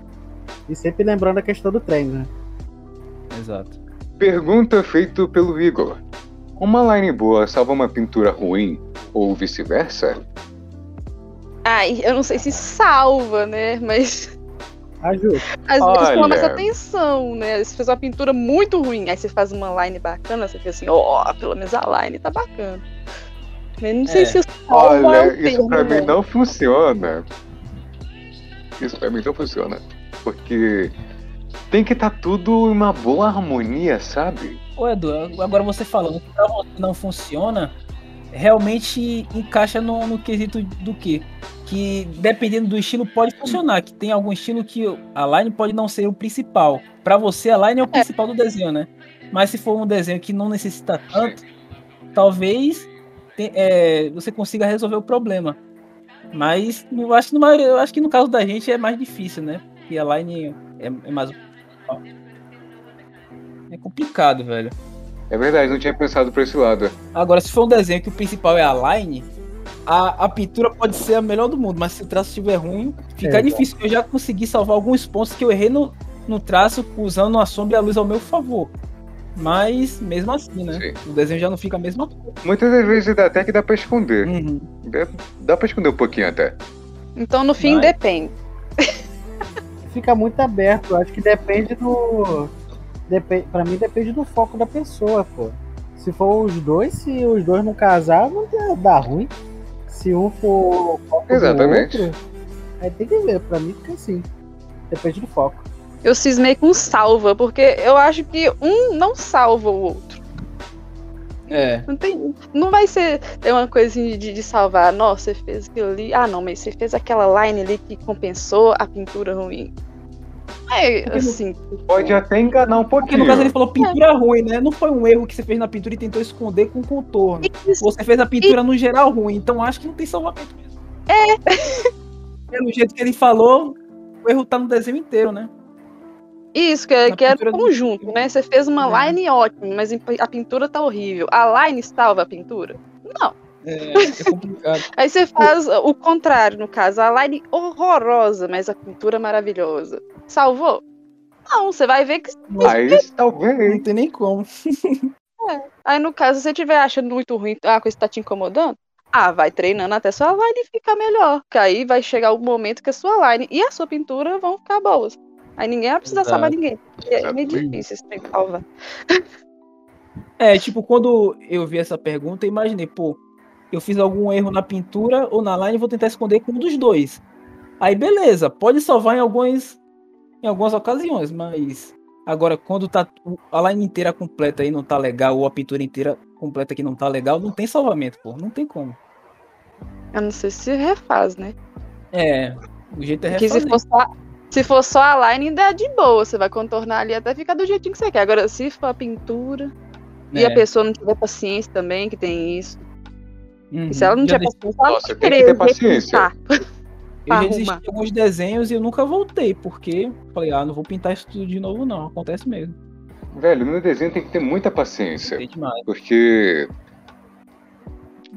E sempre lembrando a questão do treino, né? Exato. Pergunta feita pelo Igor. Uma line boa salva uma pintura ruim ou vice-versa? Ai, eu não sei se salva, né? Mas Ajuda. às vezes chama mais atenção, né? Você fez uma pintura muito ruim, aí você faz uma line bacana, você fica assim, ó, pelo menos a line tá bacana. Mas não sei É. se é Olha, isso pra mim não funciona. Isso pra mim não funciona. Porque tem que estar tudo em uma boa harmonia, sabe? Ô Edu, agora você falando que pra você não funciona, realmente encaixa no, no quesito do quê? Que dependendo do estilo pode funcionar, que tem algum estilo que a line pode não ser o principal. Pra você a line é o principal do desenho, né? Mas se for um desenho que não necessita tanto, talvez te- é, você consiga resolver o problema. Mas eu acho, que maioria- eu acho que no caso da gente é mais difícil, né? Porque a line é, é mais. É complicado, velho. É verdade, não tinha pensado por esse lado. Agora, se for um desenho que o principal é a line, a, a pintura pode ser a melhor do mundo, mas se o traço estiver ruim, fica É, difícil. Eu já consegui salvar alguns pontos que eu errei no, no traço usando a sombra e a luz ao meu favor. Mas, mesmo assim, né? Sim. O desenho já não fica a mesma coisa. Muitas vezes dá até que dá pra esconder. Uhum. Dá- Dá pra esconder um pouquinho até. Então no fim Mas- depende. Fica muito aberto. Acho que depende do. Depende, pra mim depende do foco da pessoa, pô. Se for os dois, se os dois não casar, não dá, dá ruim. Se um for o foco Exatamente. do outro, aí tem que ver. Pra mim fica assim. Depende do foco. Eu cismei com salva, porque eu acho que um não salva o outro. É. Não, tem, não vai ser ter uma coisinha de, de salvar. Nossa, você fez aquilo ali. Ah, não, mas você fez aquela line ali que compensou a pintura ruim. É assim. Pode até enganar um Porque pouquinho. no caso ele falou pintura ruim, né? Não foi um erro que você fez na pintura e tentou esconder com contorno. Isso, Você fez a pintura no geral ruim, então acho que não tem salvamento mesmo. É. Pelo jeito que ele falou, o erro tá no desenho inteiro, né? Isso que, é- que era pintura do- conjunto, né? Você fez uma É. line ótima, mas a pintura tá horrível. A line salva a pintura? Não. É, é complicado. Aí você faz o contrário, no caso, a line horrorosa, mas a pintura maravilhosa. Salvou? Não, você vai ver que. Não talvez. tem nem como. Aí no caso, se você estiver achando muito ruim, a coisa tá te incomodando, ah, vai treinando até sua line ficar melhor. Que aí vai chegar o momento que a sua line e a sua pintura vão ficar boas. Aí ninguém vai precisar Exato. salvar ninguém. É meio difícil esse trem salvar. É, tipo, quando eu vi essa pergunta, eu imaginei, pô, eu fiz algum erro na pintura ou na line, vou tentar esconder com um dos dois. Aí beleza, pode salvar em algumas em algumas ocasiões, mas agora quando tá a line inteira completa e não tá legal ou a pintura inteira completa que não tá legal, não tem salvamento, pô, não tem como. Eu não sei se refaz, né? É, o jeito é Porque se refazer. for, só, se for só a line, ainda é de boa. Você vai contornar ali até ficar do jeitinho que você quer. Agora, se for a pintura. E É, a pessoa não tiver paciência também, que tem isso. uhum. E se ela não Já tiver paciência, ela Nossa, tem que ter paciência. eu já desisti de alguns desenhos e eu nunca voltei, porque falei, ah, não vou pintar isso tudo de novo não, acontece mesmo. Velho, no desenho tem que ter muita paciência. Tem demais. Porque.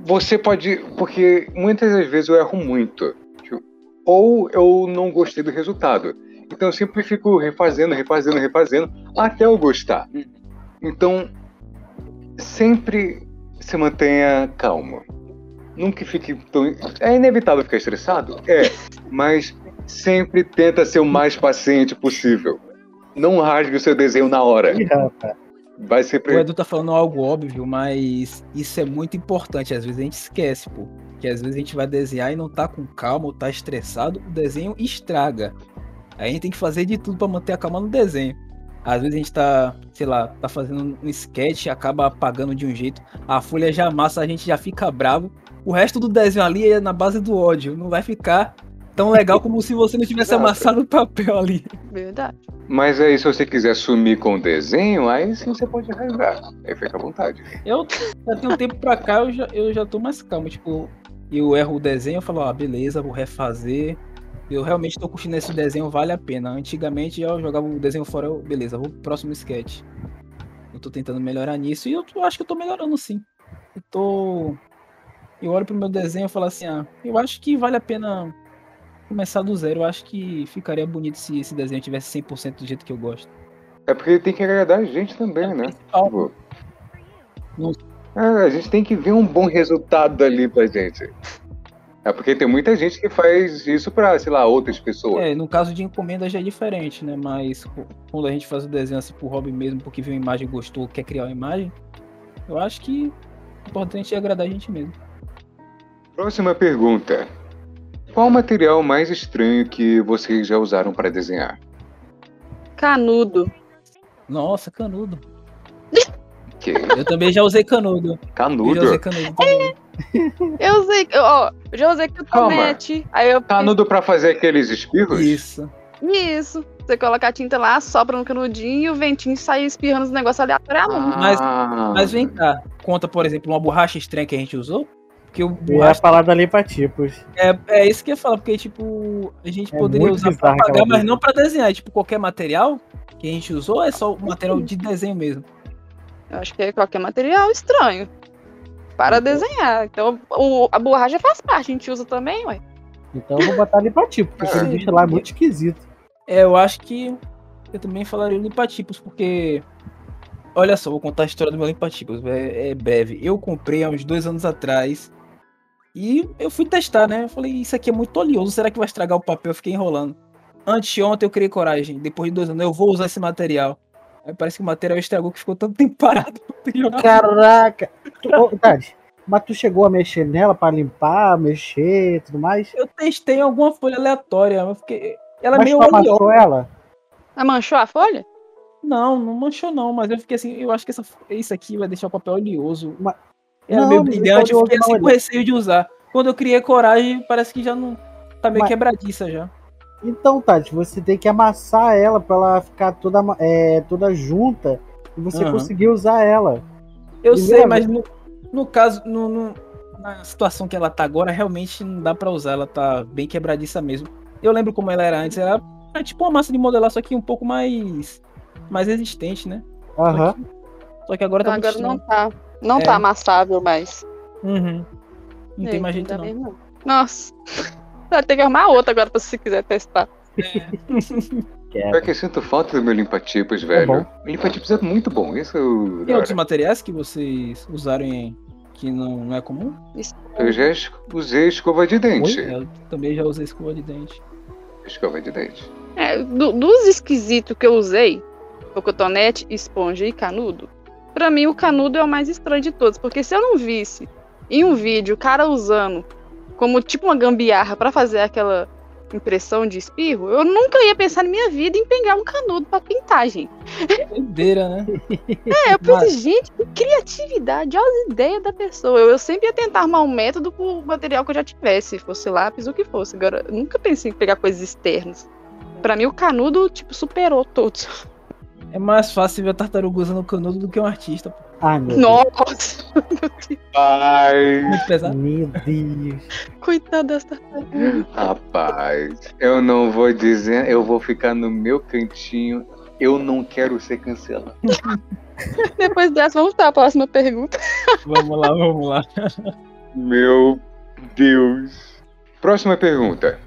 Você pode. Porque muitas das vezes eu erro muito. Ou eu não gostei do resultado. Então eu sempre fico refazendo, refazendo, refazendo, até eu gostar. Então, sempre se mantenha calmo. Nunca fique tão. É inevitável ficar estressado? É. Mas sempre tenta ser o mais paciente possível. Não rasgue o seu desenho na hora. Vai ser O pre... Edu tá falando algo óbvio, mas isso é muito importante. Às vezes a gente esquece, pô. Que às vezes a gente vai desenhar e não tá com calma ou tá estressado, o desenho estraga. Aí a gente tem que fazer de tudo pra manter a calma no desenho. Às vezes a gente tá, sei lá, tá fazendo um sketch e acaba apagando de um jeito. A folha já amassa, a gente já fica bravo. O resto do desenho ali é na base do ódio. Não vai ficar tão legal como se você não tivesse amassado o papel ali. Verdade. Mas aí, se você quiser sumir com o desenho, aí sim você pode rasgar. Aí fica à vontade. Eu já tenho um tempo pra cá, eu já, eu já tô mais calmo. Tipo, eu erro o desenho, eu falo, ah, beleza, vou refazer. Eu realmente tô curtindo esse desenho, vale a pena. Antigamente eu jogava o desenho fora, eu, beleza, vou pro próximo sketch. Eu tô tentando melhorar nisso e eu tô- acho que eu tô melhorando sim. Eu tô. Eu olho pro meu desenho e falo assim, ah, eu acho que vale a pena começar do zero. Eu acho que ficaria bonito se esse desenho tivesse 100% do jeito que eu gosto. É porque tem que agradar a gente também, né? Principal, Tipo, Não. É, a gente tem que ver um bom resultado ali pra gente. É porque tem muita gente que faz isso pra, sei lá, outras pessoas. É, no caso de encomenda já é diferente, né? Mas quando a gente faz o desenho assim por hobby mesmo, porque viu a imagem, gostou, quer criar uma imagem, eu acho que o importante é agradar a gente mesmo. Próxima pergunta. Qual o material mais estranho que vocês já usaram pra desenhar? Canudo. Nossa, canudo. Que Eu também já usei canudo. Eu já canudo? usei canudo também. Eu usei, eu- ó, eu já usei cotonete. Aí eu Canudo pra fazer aqueles espirros? Isso. Isso. Você coloca a tinta lá, sopra no canudinho e o ventinho sai espirrando os negócios aleatoriamente. Mas- Ah. Mas vem cá, conta, por exemplo, uma borracha estranha que a gente usou. Porque o Eu ia borracha falar da limpa tipos. é, é isso que eu ia falar, porque, tipo, a gente É poderia usar pra bizarro aquela pagar, mas não pra desenhar. Tipo, qualquer material que a gente usou é só o material de desenho mesmo. Eu acho que é qualquer material estranho. Para desenhar. Então, o- a borracha faz parte, a gente usa também, ué. Então eu vou botar limpa tipo, porque É. aquele bicho lá é muito esquisito. É, eu acho que eu também falaria limpa-tipos, porque. Olha só, vou contar a história do meu limpa-tipos, é, é breve. Eu comprei há uns dois anos atrás e eu fui testar, né? Eu falei, isso aqui é muito oleoso, será que vai estragar o papel? Eu fiquei enrolando. Anteontem eu criei coragem, depois de dois anos, eu vou usar esse material. Aí parece que o material estragou, que ficou tanto tempo parado. Caraca! Tu, ô, Tati, mas tu chegou a mexer nela pra limpar, mexer e tudo mais? Eu testei alguma folha aleatória, eu fiquei. Ela é mas meio tu amassou ela? Mas manchou a folha? Não, não manchou não, mas eu fiquei assim, eu acho que essa, isso aqui vai deixar o papel oleoso. Mas- Era Não, meio é brilhante, eu fiquei assim com receio de usar. Quando eu criei coragem, parece que já não. Tá meio Mas- quebradiça já. Então, Tati, você tem que amassar ela pra ela ficar toda, é, toda junta e você Aham. conseguir usar ela. Eu Primeira sei, mas no, no caso, no, no- na situação que ela tá agora, realmente não dá pra usar. Ela tá bem quebradiça mesmo. Eu lembro como ela era antes, era, era tipo uma massa de modelar, só que um pouco mais. mais resistente, né? Aham. Só que agora tá Então, muito agora não tá. Não É. tá amassável mais. Uhum. Não tem mais jeito não. não. Nossa. Vai ter que arrumar outra agora pra se você quiser testar. Quero. Pior que eu sinto falta do meu limpa-tipos, É velho. o limpa-tipos é muito bom. Isso eu. Tem outros materiais que vocês usaram em- que não, não é comum? Eu já usei escova de dente. Eu também já usei escova de dente. Escova de dente. É, do- dos esquisitos que eu usei, o cotonete, esponja e canudo, pra mim o canudo é o mais estranho de todos, porque se eu não visse em um vídeo o cara usando como tipo uma gambiarra pra fazer aquela impressão de espirro, eu nunca ia pensar na minha vida em pegar um canudo pra pintar, gente. Doideira, né? É, eu pensei, Mas- gente, que criatividade, olha as ideias da pessoa. Eu, eu sempre ia tentar arrumar um método pro material que eu já tivesse, fosse lápis, o que fosse. Agora, eu nunca pensei em pegar coisas externas. Pra mim, o canudo, tipo, superou todos. É mais fácil ver a tartaruga usando canudo do que um artista. pô. Ai, meu Nossa, Ai, Muito pesado. Deus. Meu Deus. coitada dessa rapaz. Eu não vou dizer, eu vou ficar no meu cantinho. Eu não quero ser cancelado. Depois dessa, vamos para a próxima pergunta. Vamos lá, vamos lá. Meu Deus. Próxima pergunta.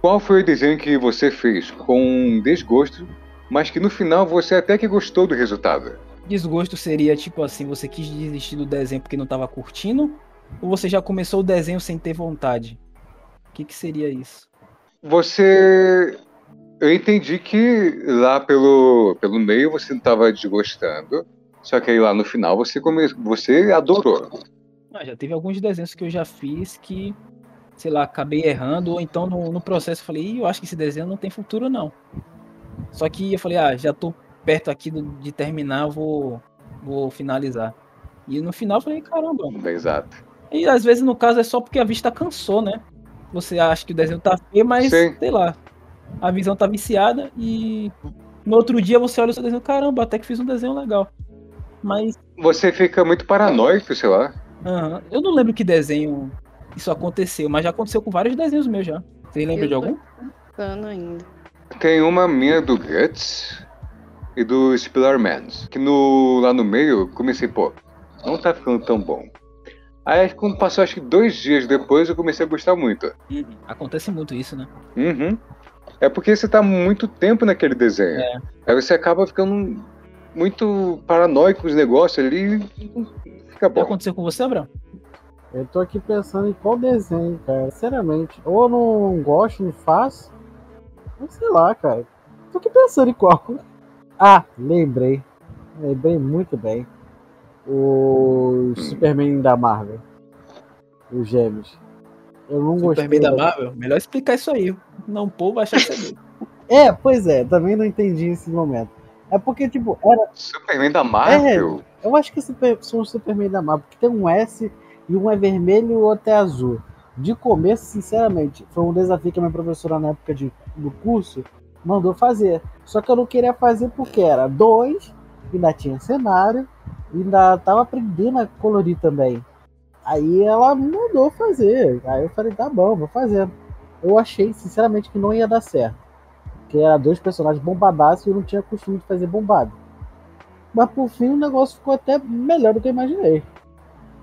Qual foi o desenho que você fez com desgosto, mas que no final você até que gostou do resultado? Desgosto seria tipo assim, você quis desistir do desenho porque não tava curtindo? Ou você já começou o desenho sem ter vontade? O que, que seria isso? Você. Eu entendi que lá pelo, pelo meio você não estava desgostando. Só que aí lá no final você, come... você adorou. Ah, já teve alguns desenhos que eu já fiz que, sei lá, acabei errando, ou então no, no processo eu falei, eu acho que esse desenho não tem futuro não. Só que eu falei, ah, já tô perto aqui do- de terminar, eu vou, vou finalizar. E no final eu falei, caramba. Exato. E às vezes no caso é só porque a vista cansou, né? Você acha que o desenho tá feio, mas Sim. sei lá. A visão tá viciada e no outro dia você olha o seu desenho, caramba, até que fiz um desenho legal. Mas Você fica muito paranoico, sei lá. aham, eu não lembro que desenho isso aconteceu, mas já aconteceu com vários desenhos meus já. Você lembra Eu de algum? Ainda. Tem uma minha do Guts e do Spillermans. Que no, lá no meio eu comecei, pô, não tá ficando tão bom. Aí quando passou acho que dois dias depois eu comecei a gostar muito. Acontece muito isso, né? Uhum. É porque você tá muito tempo naquele desenho. É. Aí você acaba ficando muito paranoico com os negócios ali e fica bom. aconteceu com você, Abraão? Eu tô aqui pensando em qual desenho, cara. Sinceramente. Ou eu não gosto, não faço. Sei lá, cara. Tô aqui pensando em qual. Ah, lembrei. Lembrei muito bem. O Superman da Marvel. Os gêmeos. Eu não gostei. Superman da Marvel? Melhor explicar isso aí. Não, o povo vai achar que é doido. É, pois é, também não entendi esse momento. É porque, tipo, era, Superman da Marvel? eu acho que super, são os Superman da Marvel, porque tem um S e um é vermelho e o outro é azul. De começo, sinceramente, foi um desafio que a minha professora na época de, do curso mandou fazer. Só que eu não queria fazer porque era dois, ainda tinha cenário, ainda tava aprendendo a colorir também. Aí ela mandou fazer. Aí eu falei, tá bom, vou fazer. Eu achei, sinceramente, que não ia dar certo. Porque era dois personagens bombadaços e eu não tinha costume de fazer bombado. Mas por fim o negócio ficou até melhor do que eu imaginei.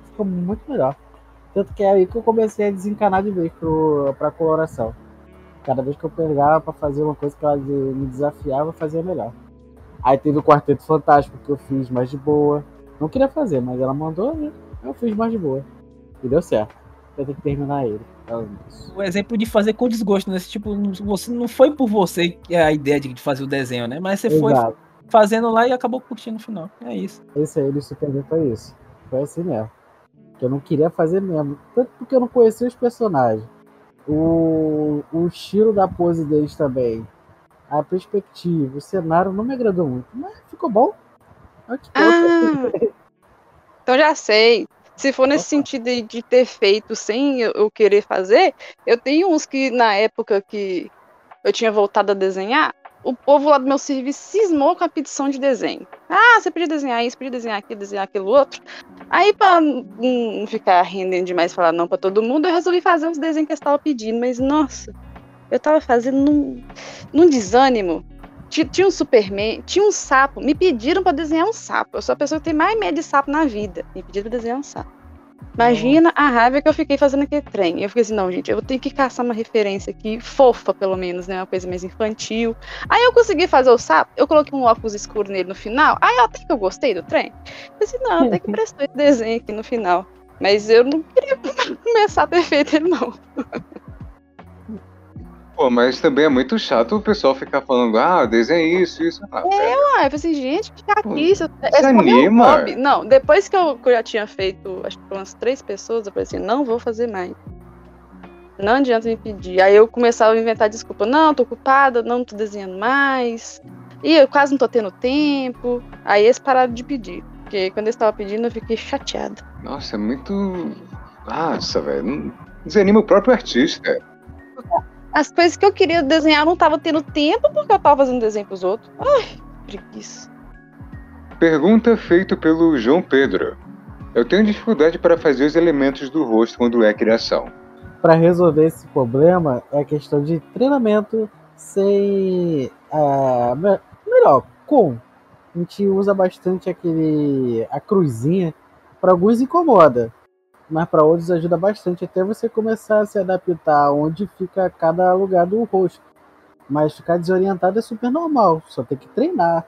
Ficou muito melhor. Tanto que é aí que eu comecei a desencanar de vez pro, pra coloração. Cada vez que eu pegava pra fazer uma coisa que ela me desafiava, eu fazia melhor. Aí teve o Quarteto Fantástico que eu fiz mais de boa. Não queria fazer, mas ela mandou, né? Eu fiz mais de boa. E deu certo. Eu tenho que terminar ele. O exemplo de fazer com desgosto, né? Tipo, não- você não foi por você que é a ideia de fazer o desenho, né? Mas você foi Exato. fazendo lá e acabou curtindo no final. É isso. Esse aí do Superman foi isso. Foi assim mesmo. Que eu não queria fazer mesmo. Tanto porque eu não conhecia os personagens. O, o estilo da pose deles também. A perspectiva, o cenário não me agradou muito. Mas ficou bom. Bom. Ah, então já sei. Se for nesse sentido de, de ter feito sem eu querer fazer, eu tenho uns que na época que eu tinha voltado a desenhar, o povo lá do meu serviço cismou com a petição de desenho. Ah, você podia desenhar isso, podia desenhar aquilo, desenhar aquilo outro. Aí, pra não ficar rendendo demais falar não pra todo mundo, eu resolvi fazer os desenhos que eles estavam pedindo. Mas, nossa, eu tava fazendo num, num desânimo. Ti- Tinha um Superman, tinha um sapo. Me pediram pra desenhar um sapo. Eu sou a pessoa que tem mais medo de sapo na vida. Me pediram pra desenhar um sapo. Imagina a raiva que eu fiquei fazendo aquele trem. Eu fiquei assim, não, gente, eu tenho que caçar uma referência aqui, fofa, pelo menos, né? Uma coisa mais infantil. Aí eu consegui fazer o sapo, eu coloquei um óculos escuro nele no final. Aí até que eu gostei do trem. Eu disse, não, até que prestou esse desenho aqui no final. Mas eu não queria começar a ter feito ele, não. Pô, mas também é muito chato o pessoal ficar falando, ah, desenha isso, isso. Ah. Ah, eu falei assim, gente, que chatice. esse hobby. Não, depois que eu, que eu já tinha feito, acho que umas três pessoas, eu falei assim, não vou fazer mais. Não adianta me pedir. Aí eu começava a inventar desculpa. Não, tô ocupada, não tô desenhando mais. E eu quase não tô tendo tempo. Aí eles pararam de pedir. Porque quando eles estavam pedindo, eu fiquei chateada. Nossa, é muito. Nossa, velho. Desanima o próprio artista. As coisas que eu queria desenhar eu não tava tendo tempo porque eu tava fazendo desenho pros outros. Ai, preguiça. Pergunta feita pelo João Pedro. Eu tenho dificuldade para fazer os elementos do rosto quando é criação. Para resolver esse problema é questão de treinamento sem. me- melhor, com. A gente usa bastante aquele. a cruzinha. Para alguns incomoda, mas para outros ajuda bastante até você começar a se adaptar onde fica cada lugar do rosto. Mas ficar desorientado é super normal, só tem que treinar.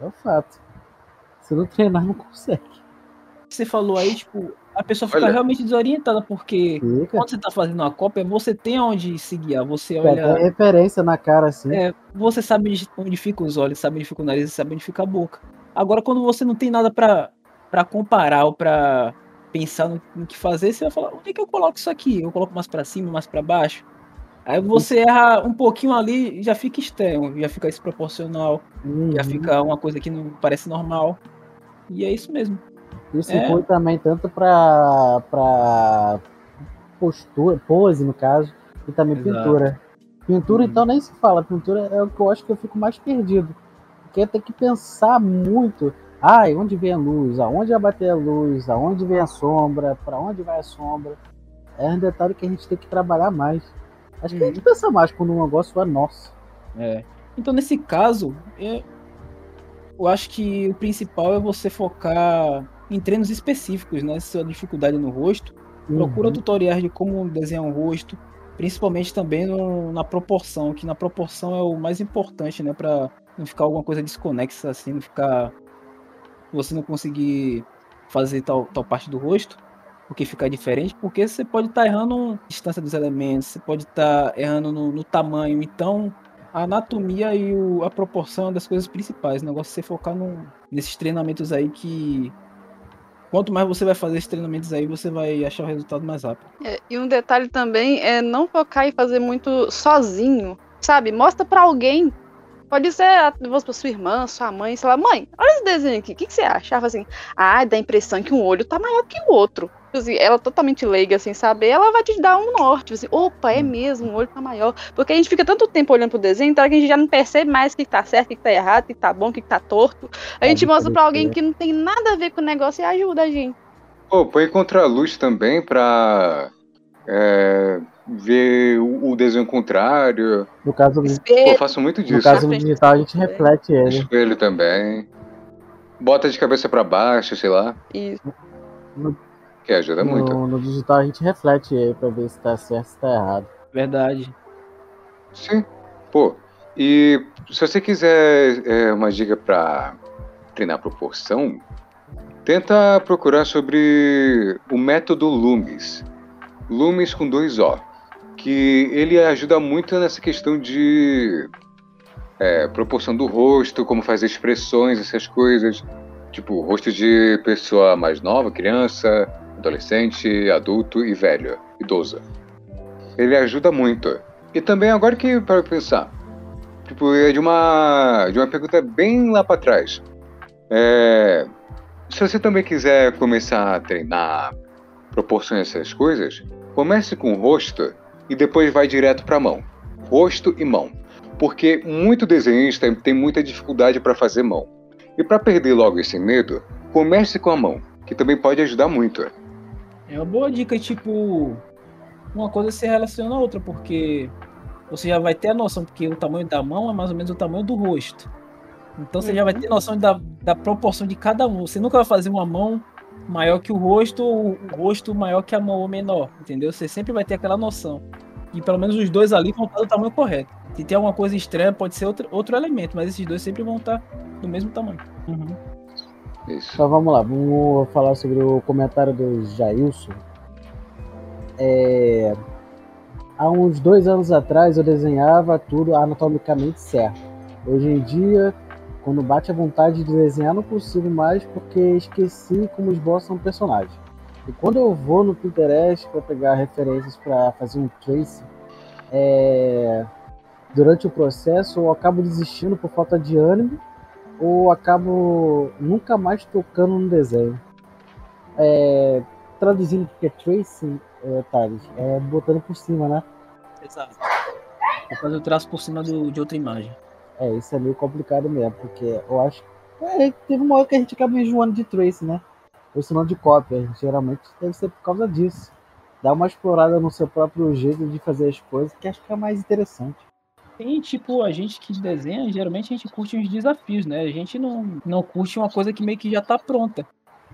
É o fato. Se não treinar, não consegue. Você falou aí, tipo, a pessoa fica Olha. realmente desorientada, porque Fica. quando você tá fazendo uma cópia, você tem onde se guiar. Você Pega olha. referência na cara assim. É, você sabe onde fica os olhos, sabe onde fica o nariz, sabe onde fica a boca. Agora, quando você não tem nada pra, pra comparar ou pra pensar no, que fazer, você vai falar, onde é que eu coloco isso aqui? Eu coloco mais pra cima, mais pra baixo? Aí você erra um pouquinho ali, já fica estranho, já fica desproporcional, já Uhum. fica uma coisa que não parece normal. E é isso mesmo. Isso É. inclui também tanto para para postura, pose no caso, E também Exato. pintura. Pintura, Uhum. então, nem se fala. Pintura é o que eu acho que eu fico mais perdido. Porque tem que pensar muito. Ai, onde vem a luz? Aonde vai bater a luz? Aonde vem a sombra? Pra onde vai a sombra? É um detalhe que a gente tem que trabalhar mais. Acho que a gente pensa mais quando um negócio é nosso. É. Então, nesse caso, é- eu acho que o principal é você focar em treinos específicos, né? Se a dificuldade no rosto, procura Uhum. tutoriais de como desenhar um rosto, principalmente também no- na proporção, que na proporção é o mais importante, né? Pra não ficar alguma coisa desconexa, assim, não ficar. Você não conseguir fazer tal, tal parte do rosto, porque ficar diferente, porque você pode estar errando a distância dos elementos, você pode estar errando no, no tamanho, então a anatomia e o- a proporção é das coisas principais. O negócio é você focar no- nesses treinamentos aí que. Quanto mais você vai fazer esses treinamentos aí, você vai achar o resultado mais rápido. É, e um detalhe também é não focar em fazer muito sozinho, sabe? Mostra pra alguém. Pode ser, a- vamos supor, sua irmã, sua mãe, sei lá, mãe, olha esse desenho aqui, o que, que você acha? Ela assim, ah, dá a impressão que um olho tá maior que o outro. Tipo assim, ela totalmente leiga, sem saber, ela vai te dar um norte. Tipo assim, opa, é mesmo, o olho tá maior. Porque a gente fica tanto tempo olhando pro desenho, então a gente já não percebe mais o que, que tá certo, o que, que tá errado, o que, que tá bom, o que, que tá torto. A gente Pode mostra pra alguém que não tem nada a ver com o negócio e ajuda a gente. Pô, põe contra a luz também pra é, ver o, desenho contrário. No caso, do- Espelho, eu faço muito no disso. caso do digital, a gente reflete ele. Espelho também. Bota de cabeça pra baixo, sei lá. isso. Que ajuda muito. No, no digital, a gente reflete ele pra ver se tá certo se tá errado. Verdade. Sim. Pô, e se você quiser é, uma dica pra treinar proporção, tenta procurar sobre o método Loomis. Loomis com dois O. Que ele ajuda muito nessa questão de é, proporção do rosto, como fazer expressões, essas coisas. Tipo, rosto de pessoa mais nova, criança, adolescente, adulto e velho, idoso. Ele ajuda muito. E também agora que para pensar, tipo, é de uma de uma pergunta bem lá para trás. É, se você também quiser começar a treinar proporções essas coisas, comece com o rosto e depois vai direto para a mão. Rosto e mão. Porque muito desenhista tem muita dificuldade para fazer mão. E para perder logo esse medo, comece com a mão, que também pode ajudar muito. É uma boa dica, tipo, uma coisa se relaciona à outra, porque você já vai ter a noção, porque o tamanho da mão é mais ou menos o tamanho do rosto. Então você já vai ter noção da, da proporção de cada um. Você nunca vai fazer uma mão maior que o rosto ou o rosto maior que a mão ou menor, entendeu? Você sempre vai ter aquela noção. E pelo menos os dois ali vão estar do tamanho correto. Se tem alguma coisa estranha, pode ser outro, outro elemento, mas esses dois sempre vão estar do mesmo tamanho. Uhum. Isso. Então vamos lá, vamos falar sobre o comentário do Jailson. É, Há uns dois anos atrás eu desenhava tudo anatomicamente certo. Hoje em dia, quando bate a vontade de desenhar, não consigo mais porque esqueci como esboça um personagem. E quando eu vou no Pinterest para pegar referências para fazer um trace, é, durante o processo eu acabo desistindo por falta de ânimo ou acabo nunca mais tocando no desenho. É, traduzindo o que é tracing, é, Thales, é botando por cima, né? Exato. Vou fazer o traço por cima do- de outra imagem. É, isso é meio complicado mesmo, porque eu acho é, teve uma hora que a gente acaba enjoando de trace, né? Ou senão de cópia. Geralmente deve ser por causa disso. Dá uma explorada no seu próprio jeito de fazer as coisas, que acho que é mais interessante. E, tipo, a gente que desenha, geralmente a gente curte uns desafios, né? A gente não, não curte uma coisa que meio que já tá pronta.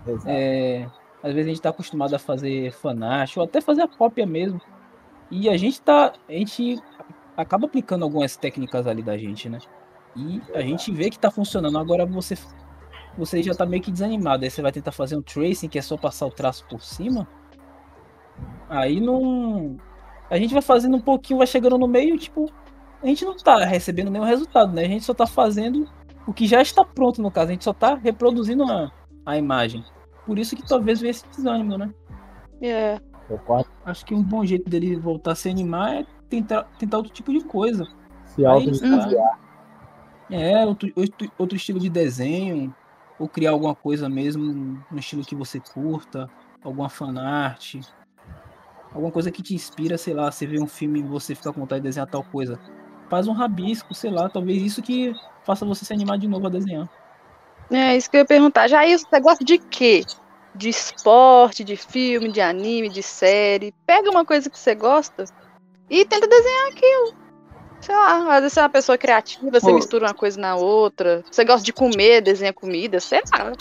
Exato. É, às vezes a gente tá acostumado a fazer fanart, ou até fazer a cópia mesmo. E a gente tá. A gente acaba aplicando algumas técnicas ali da gente, né? E a gente vê que tá funcionando. Agora você, você já tá meio que desanimado. Aí você vai tentar fazer um tracing, que é só passar o traço por cima. Aí não. A gente vai fazendo um pouquinho, vai chegando no meio, tipo, a gente não tá recebendo nenhum resultado, né? A gente só tá fazendo o que já está pronto, no caso. A gente só tá reproduzindo a, a imagem. Por isso que talvez venha esse desânimo, né? É. Acho que um bom jeito dele voltar a se animar é tentar, tentar outro tipo de coisa. se auto É, outro, outro, outro estilo de desenho, ou criar alguma coisa mesmo no estilo que você curta, alguma fanart. alguma coisa que te inspira, sei lá, você vê um filme e você fica com vontade de desenhar tal coisa. Faz um rabisco, sei lá, talvez isso que faça você se animar de novo a desenhar. É, isso que eu ia perguntar. Já isso, você gosta de quê? De esporte, de filme, de anime, de série. Pega uma coisa que você gosta e tenta desenhar aquilo. Sei lá, às vezes você é uma pessoa criativa, você Pô. mistura uma coisa na outra. Você gosta de comer, desenha comida, sei lá.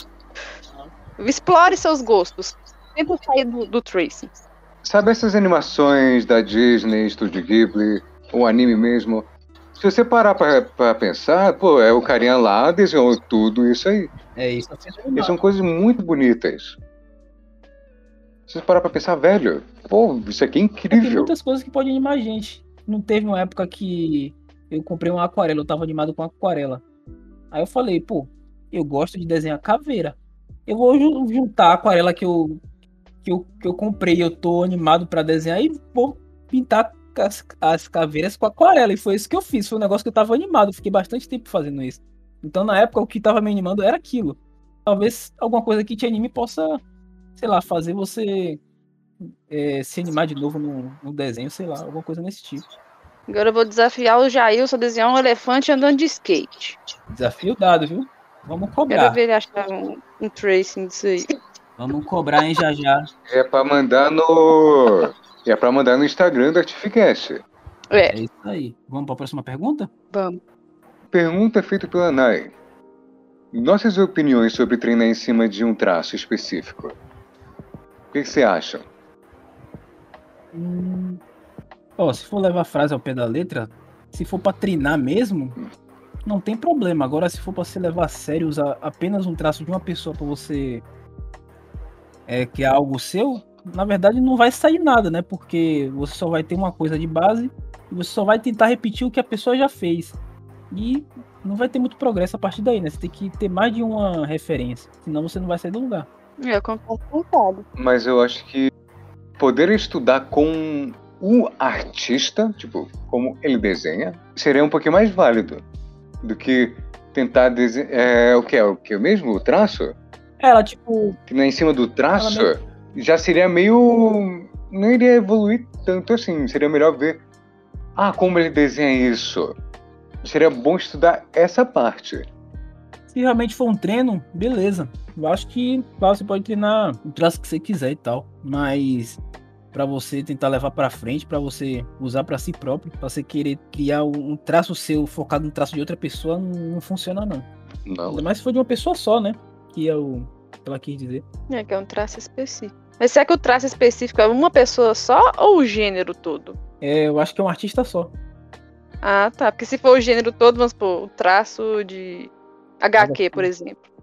Explore seus gostos. Tenta sair do, do tracing. Sabe essas animações da Disney, Studio Ghibli, o anime mesmo? Se você parar pra, pra pensar, pô, é o carinha lá desenhou tudo isso aí. É isso. tá E animado. são coisas muito bonitas. Você parar pra pensar, velho, pô, isso aqui é Tem incrível. muitas coisas que podem animar a gente. Não teve uma época que eu comprei uma aquarela, eu tava animado com aquarela. Aí eu falei, pô, eu gosto de desenhar caveira. Eu vou ju- juntar a aquarela que eu, que eu, que eu comprei, eu tô animado pra desenhar e vou pintar as, as caveiras com aquarela. E foi isso que eu fiz. Foi um negócio que eu tava animado. Fiquei bastante tempo fazendo isso. Então, na época, o que tava me animando era aquilo. Talvez alguma coisa que te anime possa, sei lá, fazer você é, se animar de novo no, no desenho, sei lá, alguma coisa nesse tipo. Agora eu vou desafiar o Jailson a desenhar um elefante andando de skate. Desafio dado, viu? Vamos Quero cobrar. ver ele achar um, um tracing disso aí. Vamos cobrar, hein, já já. É pra mandar no. É pra mandar no Instagram do Artificast. É, É isso aí. Vamos para a próxima pergunta? vamos. Pergunta feita pela Nai. Nossas opiniões sobre treinar em cima de um traço específico. Que, que você acha? Hum, Ó, se for levar a frase ao pé da letra, se for pra treinar mesmo, não tem problema. Agora, se for pra se levar a sério, usar apenas um traço de uma pessoa pra você é, que é algo seu, na verdade não vai sair nada, né? Porque você só vai ter uma coisa de base e você só vai tentar repetir o que a pessoa já fez. E não vai ter muito progresso a partir daí, né? Você tem que ter mais de uma referência, senão você não vai sair do lugar. É, Eu concordo com. Mas eu acho que poder estudar com o artista, tipo, como ele desenha, seria um pouquinho mais válido do que tentar desenhar. É, o que é? O que mesmo? O traço? Ela, tipo, Que em cima do traço Ela já seria meio. Não iria evoluir tanto assim. Seria melhor ver. Ah, como ele desenha isso. Seria bom estudar essa parte. Se realmente for um treino, beleza. Eu acho que claro, você pode treinar o traço que você quiser e tal, mas pra você tentar levar pra frente, pra você usar pra si próprio, pra você querer criar um traço seu focado no traço de outra pessoa, não, não funciona não. Não. Ainda mais se for de uma pessoa só, né? Que é o que ela quis dizer. É, que é um traço específico. Mas será que o traço específico é uma pessoa só ou o gênero todo? É, eu acho que é um artista só. Ah, tá. Porque se for o gênero todo, vamos supor, o traço de HQ, HQ. por exemplo.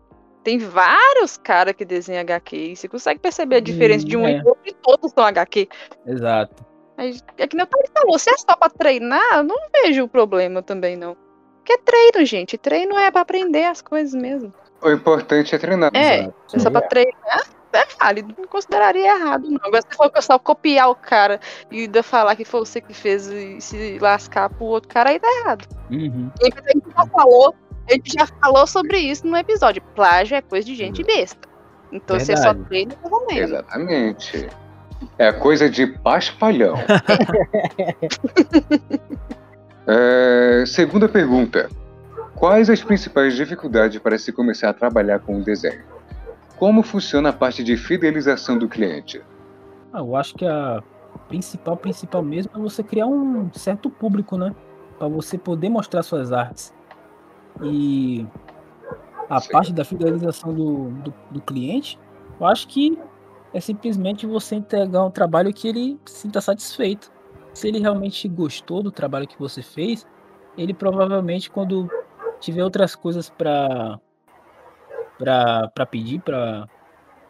Tem vários caras que desenham HQ e você consegue perceber a diferença de um é. e outro e todos são HQ. Exato. Mas É que nem o falou, se é só pra treinar, eu não vejo o problema também, não. Porque é treino, gente. Treino é pra aprender as coisas mesmo. O importante é treinar. É, Exato. é só pra treinar, é válido. Não consideraria errado, não. Agora, se for só copiar o cara e ainda falar que foi você que fez e se lascar pro outro cara, aí tá errado. Uhum. E a gente já falou, a gente já falou sobre isso no episódio. Plágio é coisa de gente besta. Então, se é só Verdade. treino, mais ou menos. Exatamente. É coisa de paspalhão. É, segunda pergunta. Quais as principais dificuldades para se começar a trabalhar com o desenho? Como funciona a parte de fidelização do cliente? Ah, eu acho que a principal, principal mesmo é você criar um certo público, né? Para você poder mostrar suas artes. E a Sim. parte da fidelização do, do, do cliente, eu acho que é simplesmente você entregar um trabalho que ele se sinta satisfeito. Se ele realmente gostou do trabalho que você fez, ele provavelmente quando tiver outras coisas para para pedir, para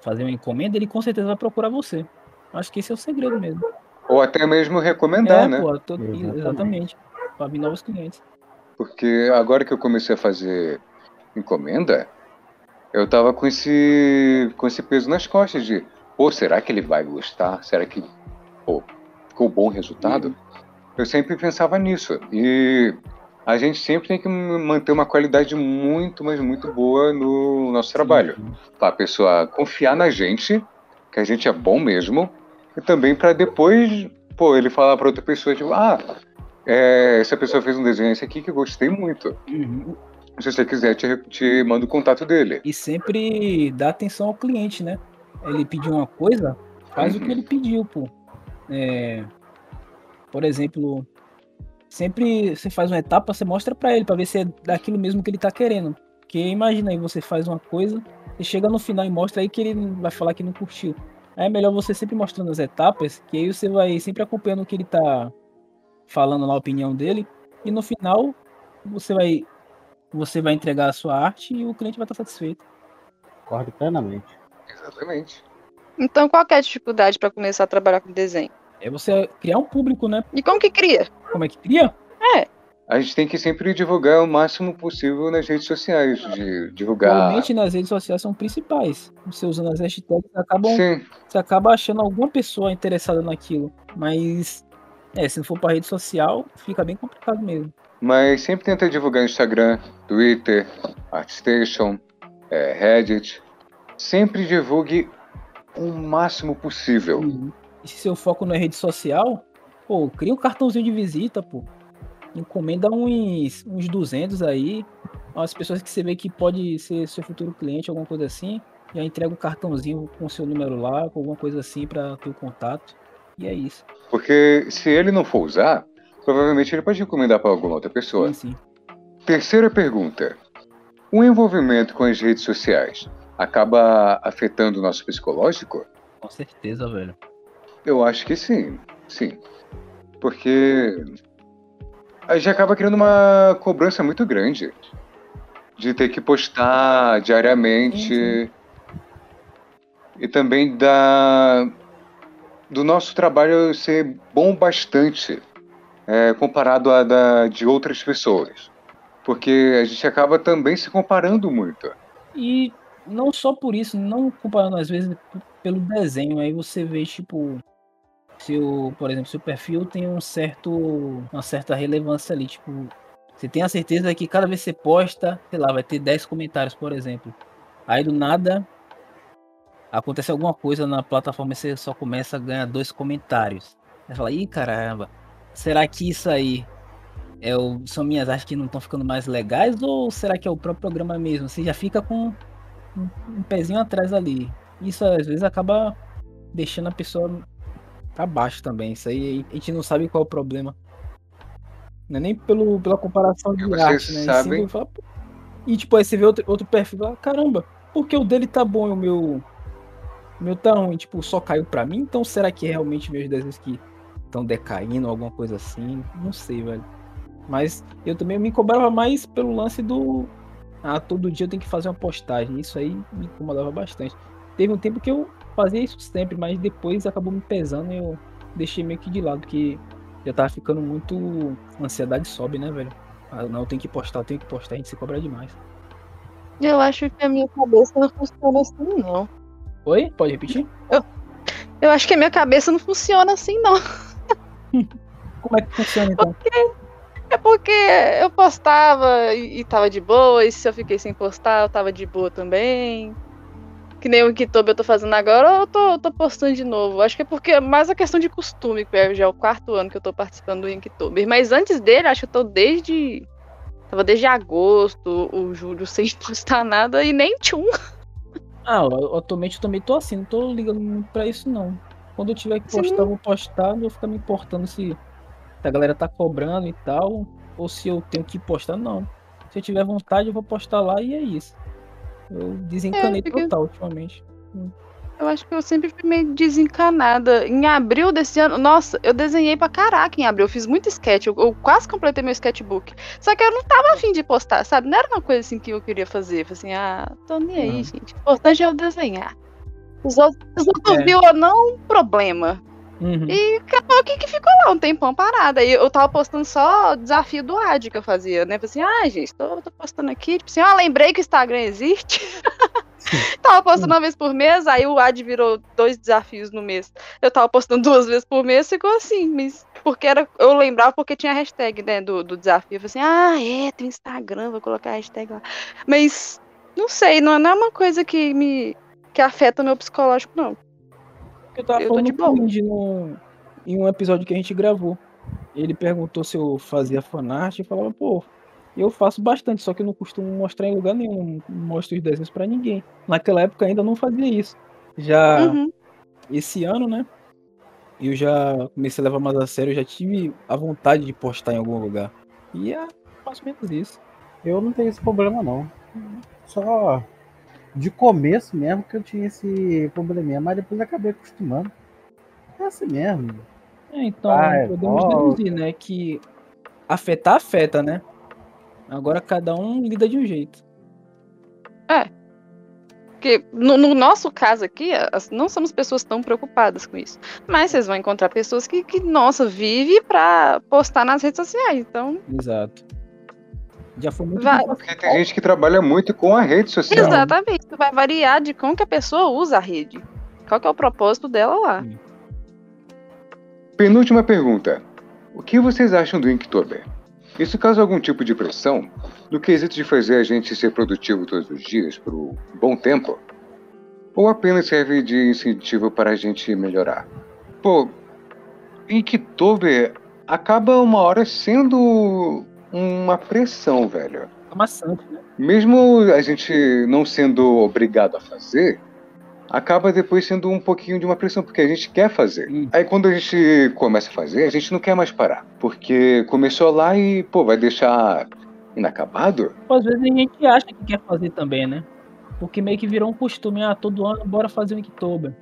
fazer uma encomenda, ele com certeza vai procurar você. Acho que esse é o segredo mesmo. Ou até mesmo recomendar, é, né? pô, tô- Exatamente. exatamente. Para vir novos clientes. Porque agora que eu comecei a fazer encomenda, eu tava com esse, com esse peso nas costas de, pô, será que ele vai gostar? Será que pô, ficou bom o resultado? Eu sempre pensava nisso. E a gente sempre tem que manter uma qualidade muito, mas muito boa no nosso trabalho. Para a pessoa confiar na gente, que a gente é bom mesmo, e também para depois, pô, ele falar para outra pessoa, tipo, ah, é, essa pessoa fez um desenho esse aqui que eu gostei muito. Uhum. Se você quiser, te, te mando o contato dele. E sempre dá atenção ao cliente, né? Ele pediu uma coisa, faz o que ele pediu, pô. É, por exemplo, sempre você faz uma etapa, você mostra para ele, para ver se é daquilo mesmo que ele tá querendo. Porque imagina aí, você faz uma coisa, e chega no final e mostra aí que ele vai falar que não curtiu. Aí é melhor você sempre mostrando as etapas, que aí você vai sempre acompanhando o que ele tá falando lá, a opinião dele, e no final você vai você vai entregar a sua arte e o cliente vai estar satisfeito. Concordo plenamente. Exatamente. Então, qual que é a dificuldade para começar a trabalhar com desenho? É você criar um público, né? E como que cria? Como é que cria? A gente tem que sempre divulgar o máximo possível nas redes sociais, de divulgar. Realmente nas redes sociais são principais. Você usando as hashtags, você acaba, Sim, você acaba achando alguma pessoa interessada naquilo. Mas, é, se não for para rede social, fica bem complicado mesmo. mas sempre tenta divulgar Instagram, Twitter, ArtStation, é, Reddit. Sempre divulgue o máximo possível. E se seu foco não é rede social, pô, cria um cartãozinho de visita, pô. Encomenda uns, uns 200 aí. As pessoas que você vê que pode ser seu futuro cliente, alguma coisa assim. Já entrega um cartãozinho com seu número lá, com alguma coisa assim para ter o contato. E é isso. Porque se ele não for usar, provavelmente ele pode encomendar para alguma outra pessoa. Sim, sim. Terceira pergunta. O envolvimento com as redes sociais acaba afetando o nosso psicológico? Com certeza, velho. Eu acho que sim, sim. Porque a gente acaba criando uma cobrança muito grande de ter que postar diariamente e também da do nosso trabalho ser bom bastante é, comparado a da de outras pessoas, porque a gente acaba também se comparando muito. E não só por isso, não comparando às vezes pelo desenho, aí você vê, tipo, seu, por exemplo, seu perfil tem um certo, uma certa relevância ali, tipo, você tem a certeza que cada vez que você posta, sei lá, vai ter 10 comentários, por exemplo. Aí do nada acontece alguma coisa na plataforma e você só começa a ganhar dois comentários. Aí fala, ih caramba, será que isso aí é o, são minhas artes que não estão ficando mais legais ou será que é o próprio programa mesmo? Você já fica com um, um pezinho atrás ali. Isso às vezes acaba deixando a pessoa pra baixo também. Isso aí a gente não sabe qual é o problema. Não é nem pelo, pela comparação de Vocês arte, né? E sim. E tipo, aí você vê outro, outro perfil e fala, caramba, por que o dele tá bom e o meu. Meu tá ruim? Tipo, só caiu pra mim? Então será que realmente meus desenhos que estão decaindo, alguma coisa assim? Não sei, velho. Mas eu também me cobrava mais pelo lance do. Ah, todo dia eu tenho que fazer uma postagem. Isso aí me incomodava bastante. Teve um tempo que eu fazia isso sempre, mas depois acabou me pesando e eu deixei meio que de lado, porque já tava ficando muito. A ansiedade sobe, né, velho? Ah, não, tenho que postar, tenho que postar, a gente se cobra demais. Eu acho que a minha cabeça não funciona assim, não. Oi? Pode repetir? Eu acho que a minha cabeça não funciona assim, não. Como é que funciona então? É porque eu postava e, e tava de boa, e se eu fiquei sem postar, eu tava de boa também. Que nem o Kitobi eu tô fazendo agora, eu tô, tô postando de novo. Acho que é porque é mais a questão de costume, que é já o quarto ano que eu tô participando do Inktober. Mas antes dele, acho que eu tô desde. Tava desde agosto, o julho, sem postar nada e nem tchum. Ah, eu- atualmente eu também tô assim, não tô ligando muito pra isso não. Quando eu tiver que postar, eu vou postar, não vou ficar me importando se se a galera tá cobrando e tal, ou se eu tenho que postar, não. Se eu tiver vontade, eu vou postar lá e é isso. Eu desencanei É, porque- total ultimamente. Eu acho que eu sempre fui meio desencanada. Em abril desse ano, nossa, eu desenhei pra caraca em abril. Eu fiz muito sketch. Eu, eu quase completei meu sketchbook. Só que eu não tava afim de postar, sabe? Não era uma coisa assim que eu queria fazer. Falei assim, ah, tô nem aí, Uhum. gente. O importante é eu desenhar. Os outros, os outros É. viu ou não, problema. Uhum. E acabou que, que ficou lá um tempão parada. E eu tava postando só o desafio do AD que eu fazia, né? Falei assim, ah, gente, tô, tô postando aqui. Tipo assim, ah, lembrei que o Instagram existe. tava postando uma vez por mês, aí o AD virou dois desafios no mês. Eu tava postando duas vezes por mês, ficou assim, mas. Porque era, eu lembrava porque tinha hashtag, né, do, do desafio. Eu falei assim, ah, é, tem Instagram, vou colocar a hashtag lá. Mas, não sei, não, não é uma coisa que me. que afeta o meu psicológico, não. Eu tava Eu falando de boa. No, em um episódio que a gente gravou. Ele perguntou se eu fazia fanart e falava, pô, eu faço bastante, só que eu não costumo mostrar em lugar nenhum, não mostro os desenhos pra ninguém. Naquela época ainda não fazia isso. Já Uhum. esse ano, né? Eu já comecei a levar mais a sério, eu já tive a vontade de postar em algum lugar. E é mais ou menos isso. Eu não tenho esse problema, não. Só de começo mesmo que eu tinha esse probleminha, mas depois eu acabei acostumando. É assim mesmo. É, então, Vai, podemos volta. deduzir, né? Que afetar, afeta, né? Agora cada um lida de um jeito. Porque no, no nosso caso aqui, as- não somos pessoas tão preocupadas com isso. Mas vocês vão encontrar pessoas que, que nossa, vive pra postar nas redes sociais. Então, Exato. Já foi muito Vai. Porque tem gente que trabalha muito com a rede social. exatamente. Vai variar de como que a pessoa usa a rede. Qual que é o propósito dela lá. Penúltima pergunta. O que vocês acham do Inktober? Isso causa algum tipo de pressão no quesito de fazer a gente ser produtivo todos os dias por um bom tempo? Ou apenas serve de incentivo para a gente melhorar? Pô, Inktober acaba uma hora sendo uma pressão, velho. É maçante, né? mesmo a gente não sendo obrigado a fazer, acaba depois sendo um pouquinho de uma pressão, porque a gente quer fazer. Hum. Aí quando a gente começa a fazer, a gente não quer mais parar, porque começou lá e, pô, vai deixar inacabado? Às vezes a gente acha que quer fazer também, né? Porque meio que virou um costume, ah, todo ano bora fazer um Inktober.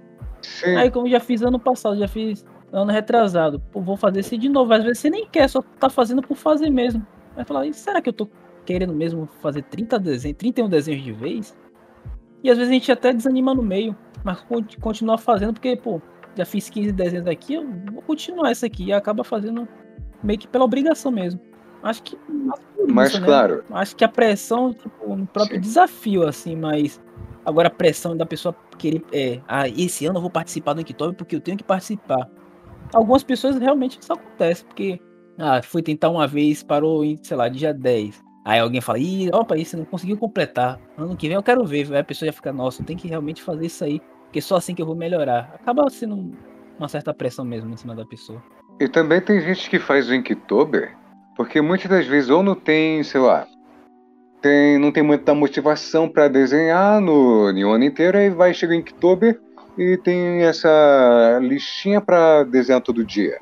Sim. Aí como eu já fiz ano passado, já fiz ano retrasado, pô, vou fazer esse de novo. Às vezes você nem quer, só tá fazendo por fazer mesmo. Vai falar, "E será que eu tô querendo mesmo fazer 30 desenhos, 31 desenhos de vez? E às vezes a gente até desanima no meio, mas con- continua fazendo porque, pô, já fiz 15 desenhos aqui, eu vou continuar essa aqui. E acaba fazendo meio que pela obrigação mesmo. Acho que mais Mas isso, né? claro, Acho que a pressão, tipo, no próprio Sim. desafio, assim, mas agora a pressão da pessoa querer, é, ah, esse ano eu vou participar do Inktober porque eu tenho que participar. Algumas pessoas realmente isso acontece, porque, ah, fui tentar uma vez, parou em, sei lá, dia 10. Aí alguém fala, ih, opa, isso não conseguiu completar. Ano que vem eu quero ver. Aí a pessoa já fica, nossa, tenho que realmente fazer isso aí, porque só assim que eu vou melhorar. Acaba sendo um- uma certa pressão mesmo em cima da pessoa. E também tem gente que faz o Inktober porque muitas das vezes ou não tem, sei lá, tem, não tem muita motivação para desenhar no, no ano inteiro, aí vai chegar o Inktober e tem essa listinha para desenhar todo dia.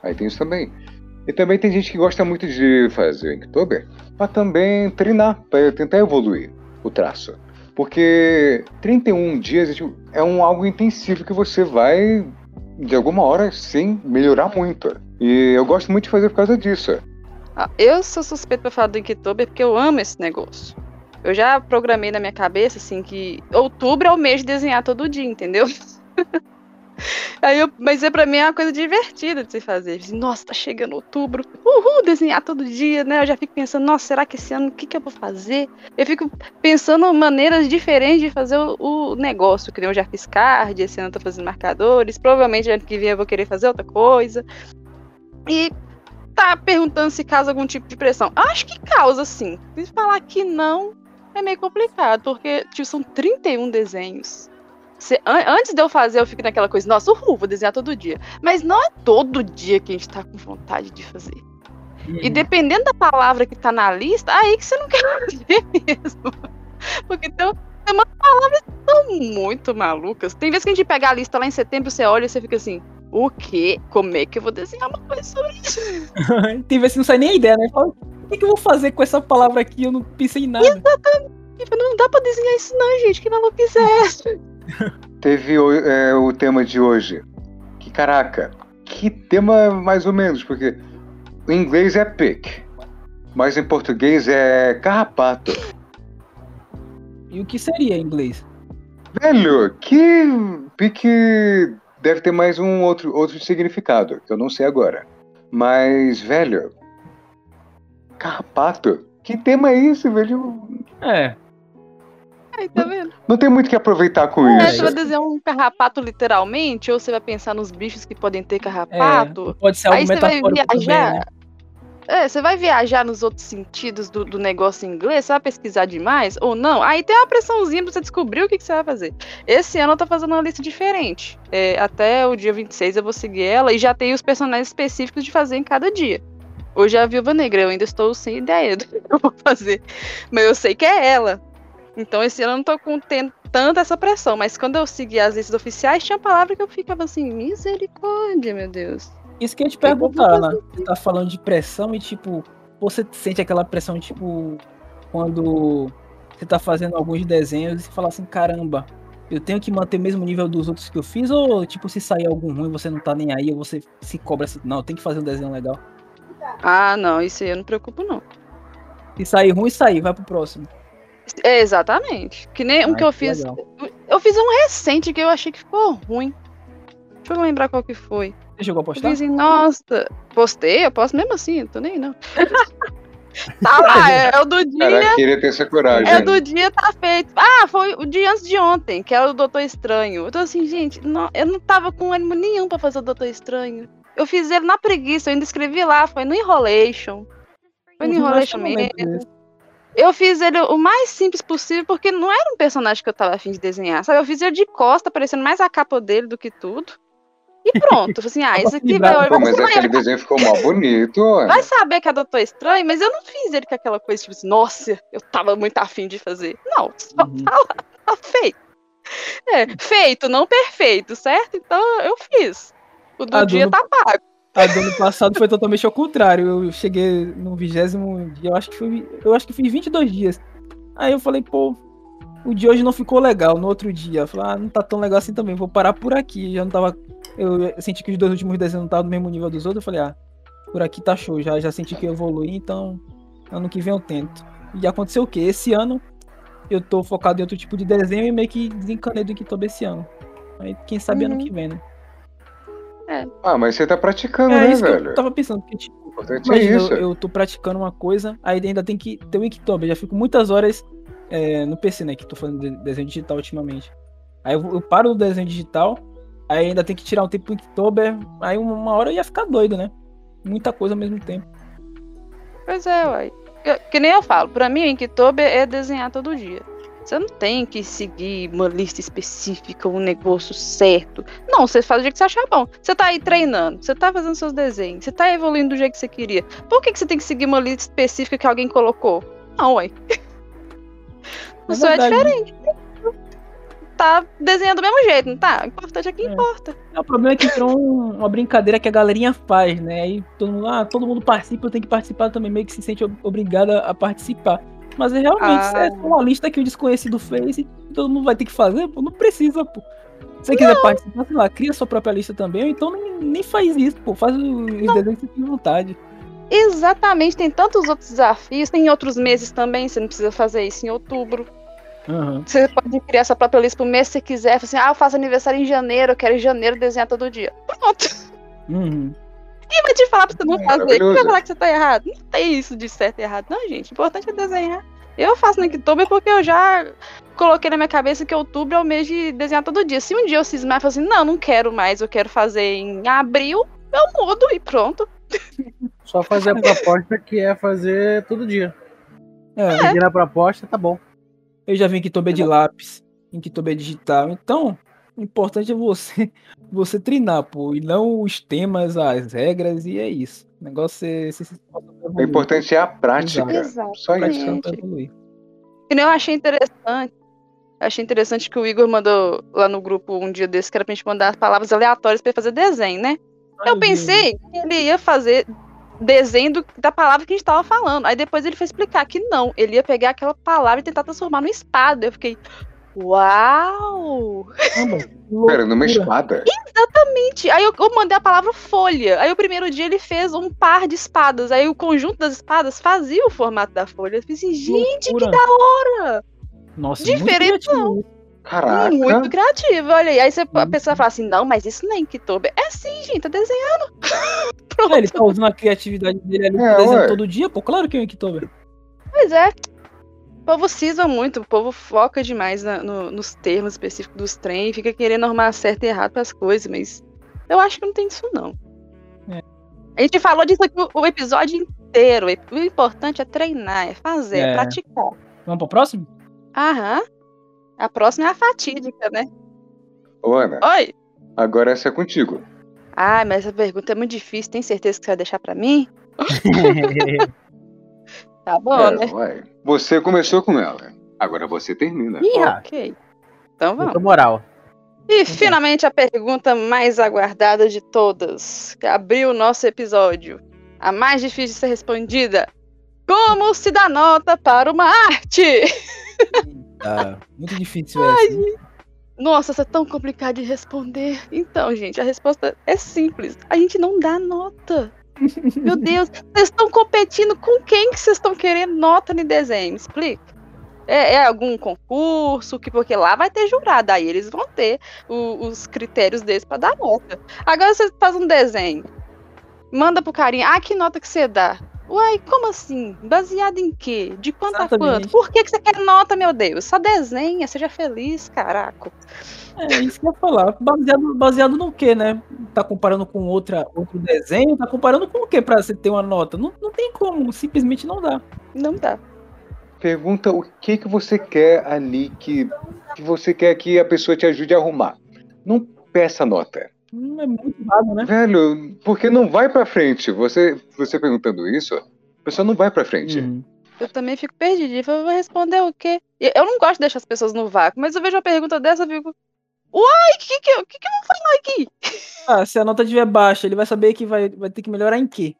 Aí tem isso também. E também tem gente que gosta muito de fazer o Inktober para também treinar, para tentar evoluir o traço. Porque 31 dias tipo, é um algo intensivo que você vai de alguma hora, sim, melhorar muito. E eu gosto muito de fazer por causa disso. Ah, Eu sou suspeito pra falar do Inktober porque eu amo esse negócio. Eu já programei na minha cabeça, assim, que outubro é o mês de desenhar todo dia, entendeu? Aí eu, mas é pra mim é uma coisa divertida de se fazer. Nossa, tá chegando outubro. Uhul, desenhar todo dia, né? Eu já fico pensando, nossa, será que esse ano o que, que eu vou fazer? Eu fico pensando maneiras diferentes de fazer o, o negócio. Que eu já fiz card, esse ano eu tô fazendo marcadores. Provavelmente ano que vem eu vou querer fazer outra coisa. E tá perguntando se causa algum tipo de pressão. Acho que causa, sim. Se falar que não, é meio complicado, porque tipo, são 31 desenhos. Cê- an- antes de eu fazer, eu fico naquela coisa, nossa, uhul, vou desenhar todo dia. Mas não é todo dia que a gente tá com vontade de fazer. E dependendo da palavra que tá na lista, aí que você não quer fazer mesmo. Porque tem, tem umas palavras que são muito malucas. Tem vezes que a gente pega a lista lá em setembro, você olha e você fica assim, o quê? Como é que eu vou desenhar uma coisa sobre isso? Tem vezes que não sai nem a ideia, né? Fala, o que, eu vou fazer com essa palavra aqui? Eu não pensei em nada. Tipo, Não dá pra desenhar isso não, gente. Que maluquice é essa? Teve o, é, o tema de hoje. Que caraca, que tema mais ou menos, porque em inglês é pick, mas em português é carrapato. E o que seria em inglês? Velho, que pique deve ter mais um outro, outro significado, que eu não sei agora. Mas, velho, carrapato? Que tema é esse, velho? É, Aí, tá vendo? Não tem muito o que aproveitar com É, isso. você vai desenhar um carrapato literalmente, ou você vai pensar nos bichos que podem ter é carrapato. pode ser algo Aí você vai metafórico também, viajar. né? é, você vai viajar nos outros sentidos do, do negócio em inglês, você vai pesquisar demais ou não? Aí tem uma pressãozinha pra você descobrir o que, que você vai fazer. Esse ano eu tô fazendo uma lista diferente. É, até o dia 26 eu vou seguir ela e já tem os personagens específicos de fazer em cada dia. Hoje é a Viúva Negra, eu ainda estou sem ideia do que eu vou fazer. Mas eu sei que é ela. Então esse ano eu não tô com, tendo tanta essa pressão. Mas quando eu segui as listas oficiais, tinha palavra que eu ficava assim, misericórdia, meu Deus. Isso que eu ia te perguntar, Ana. Você tá falando de pressão e, tipo, você sente aquela pressão, tipo, quando você tá fazendo alguns desenhos e fala assim, caramba, eu tenho que manter o mesmo nível dos outros que eu fiz, ou, tipo, se sair algum ruim, você não tá nem aí, ou você se cobra assim, não, tem que fazer um desenho legal. Ah, não, isso aí eu não me preocupo, não. Se sair ruim, sair, vai pro próximo. É, exatamente. Que nem um Ah, que eu fiz. legal. Eu fiz um recente que eu achei que ficou ruim. Deixa eu lembrar qual que foi. Você chegou a Eu postar? fiz assim, nossa, postei, eu posto mesmo assim, tô nem não. tá lá, é, é o do dia. Caraca, queria ter essa coragem. É do dia, tá feito. Ah, foi o dia antes de ontem, que era o Doutor Estranho. Eu tô assim, gente, não- eu não tava com ânimo nenhum pra fazer o Doutor Estranho. Eu fiz ele na preguiça, eu ainda escrevi lá, foi no Enrolation. Foi no Uhum, Enrolation eu mesmo. desse. Eu fiz ele o mais simples possível, porque não era um personagem que eu tava afim de desenhar, sabe? Eu fiz ele de costa, parecendo mais a capa dele do que tudo. E pronto, assim, ah, esse aqui vai olhar. Pô, mas aquele desenho ficou mó bonito. olha. Vai saber que é Doutor Estranho, mas eu não fiz ele com aquela coisa, tipo assim, nossa, eu tava muito afim de fazer. Não, só Uhum. tá lá, tá feito. É, feito, não perfeito, certo? Então eu fiz. O do A do dia no- tá pago. A do ano passado foi totalmente ao contrário. Eu cheguei no vigésimo dia, eu acho que foi, eu acho que fiz 22 dias. Aí eu falei, pô, o de hoje não ficou legal. No outro dia, eu falei, ah, não tá tão legal assim também, vou parar por aqui. Já não tava, eu senti que os dois últimos desenhos não estavam no mesmo nível dos outros. Eu falei, ah, por aqui tá show, já, já senti que eu evoluí, então ano que vem eu tento. E aconteceu o quê? Esse ano eu tô focado em outro tipo de desenho e meio que desencanei do Kitobe esse ano. Aí quem sabe ano Uhum. que vem, né? Ah, mas você tá praticando, É né, isso que velho? eu tava pensando, porque tipo, é Imagina, isso. eu, eu tô praticando uma coisa, aí ainda tem que ter o Inktober. Já fico muitas horas é, no PC, né? Que tô fazendo de- desenho digital ultimamente. Aí eu, eu paro no desenho digital, aí ainda tem que tirar um tempo pro Inktober. Aí uma, hora eu ia ficar doido, né? Muita coisa ao mesmo tempo. Pois é, uai. Eu- Que nem eu falo, pra mim o Inktober é desenhar todo dia. Você não tem que seguir uma lista específica, um negócio certo. Não, você faz do jeito que você achar bom. Você tá aí treinando, você tá fazendo seus desenhos, você tá evoluindo do jeito que você queria. Por que, que você tem que seguir uma lista específica que alguém colocou? Não, ué. O seu é verdade, diferente. Tá desenhando do mesmo jeito, não tá? O importante é que É. importa. É, o problema é que virou um- uma brincadeira que a galerinha faz, né? Aí todo mundo, ah, todo mundo participa, eu tenho que participar também, meio que se sente ob- obrigada a participar. Mas é realmente Ah. é uma lista que o desconhecido fez e todo mundo vai ter que fazer, pô, não precisa, pô. Se você quiser participar, sei lá, cria sua própria lista também, ou então nem, nem faz isso, pô, faz os desenhos que você tem vontade. Exatamente, tem tantos outros desafios, tem em outros meses também, você não precisa fazer isso em outubro. Aham. Você pode criar sua própria lista pro mês se você quiser. Assim, ah, eu faço aniversário em janeiro, eu quero em janeiro desenhar todo dia. Pronto. Uhum. Quem vai te falar pra você não fazer? Quem vai falar que você tá errado? Não tem isso de certo e errado, não, gente. O importante é desenhar. Eu faço no Inktober porque eu já coloquei na minha cabeça que outubro é o mês de desenhar todo dia. Se um dia eu cismar e falar assim, não, não quero mais, eu quero fazer em abril, eu mudo e pronto. Só fazer a proposta que é fazer todo dia. É, Seguir a proposta, tá bom. eu já vi em Kitobe de lápis, em Kitobe digital. Então, importante é você, você treinar, pô, e não os temas, as regras, e é isso. O negócio é se pra O importante é a prática. Exato. Só isso. E nem eu achei interessante. Achei interessante que o Igor mandou lá no grupo um dia desse, que era pra gente mandar as palavras aleatórias pra ele fazer desenho, né? Eu Ai, pensei que ele ia fazer desenho do- da palavra que a gente tava falando. Aí depois ele foi explicar que não. Ele ia pegar aquela palavra e tentar transformar numa espada. Eu fiquei. Uau! Pera, numa loucura. espada. Gente, Aí eu, eu mandei a palavra folha. Aí o primeiro dia ele fez um par de espadas. Aí o conjunto das espadas fazia o formato da folha. Eu pensei, gente, loucura. que da hora! Nossa, diferente, muito criativo. Caraca. Muito criativo, olha aí. Aí você, a pessoa fala assim, não, mas isso não é Inktober. É sim, gente, tá desenhando. Pronto. É, ele tá usando a criatividade dele ali É, desenho ué. todo dia, pô, claro que é o Inktober. Pois é. O povo cisma muito, o povo foca demais na- no- nos termos específicos dos trem, fica querendo arrumar certo e errado pras coisas, mas eu acho que não tem isso não. É. A gente falou disso aqui o, o episódio inteiro. O importante é treinar, é fazer, é, É. praticar. Vamos pro próximo? Aham. A próxima é a fatídica, né? Ô, Ana, Oi! agora essa é contigo. Ai, mas essa pergunta é muito difícil. Tem certeza que você vai deixar pra mim? Tá bom, É, né? vai. Você começou com ela. Agora você termina. Ih, Ok. Então vamos. muita moral. E finalmente a pergunta mais aguardada de todas, que abriu o nosso episódio. A mais difícil de ser respondida. Como se dá nota para uma arte? Tá muito difícil essa. hein? Nossa, isso é tão complicado de responder. Então, gente, a resposta é simples. A gente não dá nota. Meu Deus, vocês estão competindo com quem que vocês estão querendo nota no desenho? Me explica. É, é algum concurso, que porque lá vai ter jurado, aí eles vão ter o- os critérios deles para dar nota. Agora você faz um desenho, manda pro carinha, ah, que nota que você dá? Uai, como assim? Baseado em quê? De quanto a Exatamente. quanto? Por que, que você quer nota, meu Deus? Só desenha, seja feliz, caraca. É isso que eu ia falar. Baseado, baseado no quê, né? Tá comparando com outra, outro desenho? Tá comparando com o quê pra você ter uma nota? Não, não tem como, simplesmente não dá. Não dá. Pergunta o que que você quer ali que, que você quer que a pessoa te ajude a arrumar. Não peça nota. Hum, É muito vago, né? Velho, porque não vai pra frente. Você, você perguntando isso, a pessoa não vai pra frente. Uhum. Eu também fico perdida. Eu vou responder o quê? Eu não gosto de deixar as pessoas no vácuo, mas eu vejo uma pergunta dessa e fico. Uai, o que, que, eu- que, que eu vou falar aqui? Ah, se a nota estiver baixa, ele vai saber que vai, vai ter que melhorar em quê?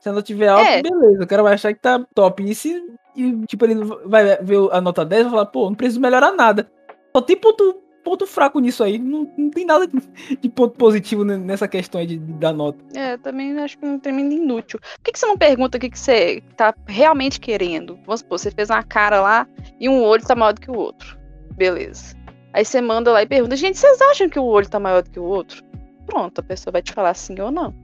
Se a nota estiver alta, É. beleza, o cara vai achar que tá top. E se, e, tipo, ele vai ver a nota 10 e vai falar, pô, não preciso melhorar nada. Só tem ponto, ponto fraco nisso aí. Não, não tem nada de, ponto positivo ne- nessa questão aí de, de dar nota. É, também acho que é um tremendo inútil. Por que, que você não pergunta o que, que você tá realmente querendo? Vamos supor, você fez uma cara lá e um olho tá maior do que o outro. Beleza. Aí você manda lá e pergunta, gente, vocês acham que o olho tá maior do que o outro? Pronto, a pessoa vai te falar sim ou não.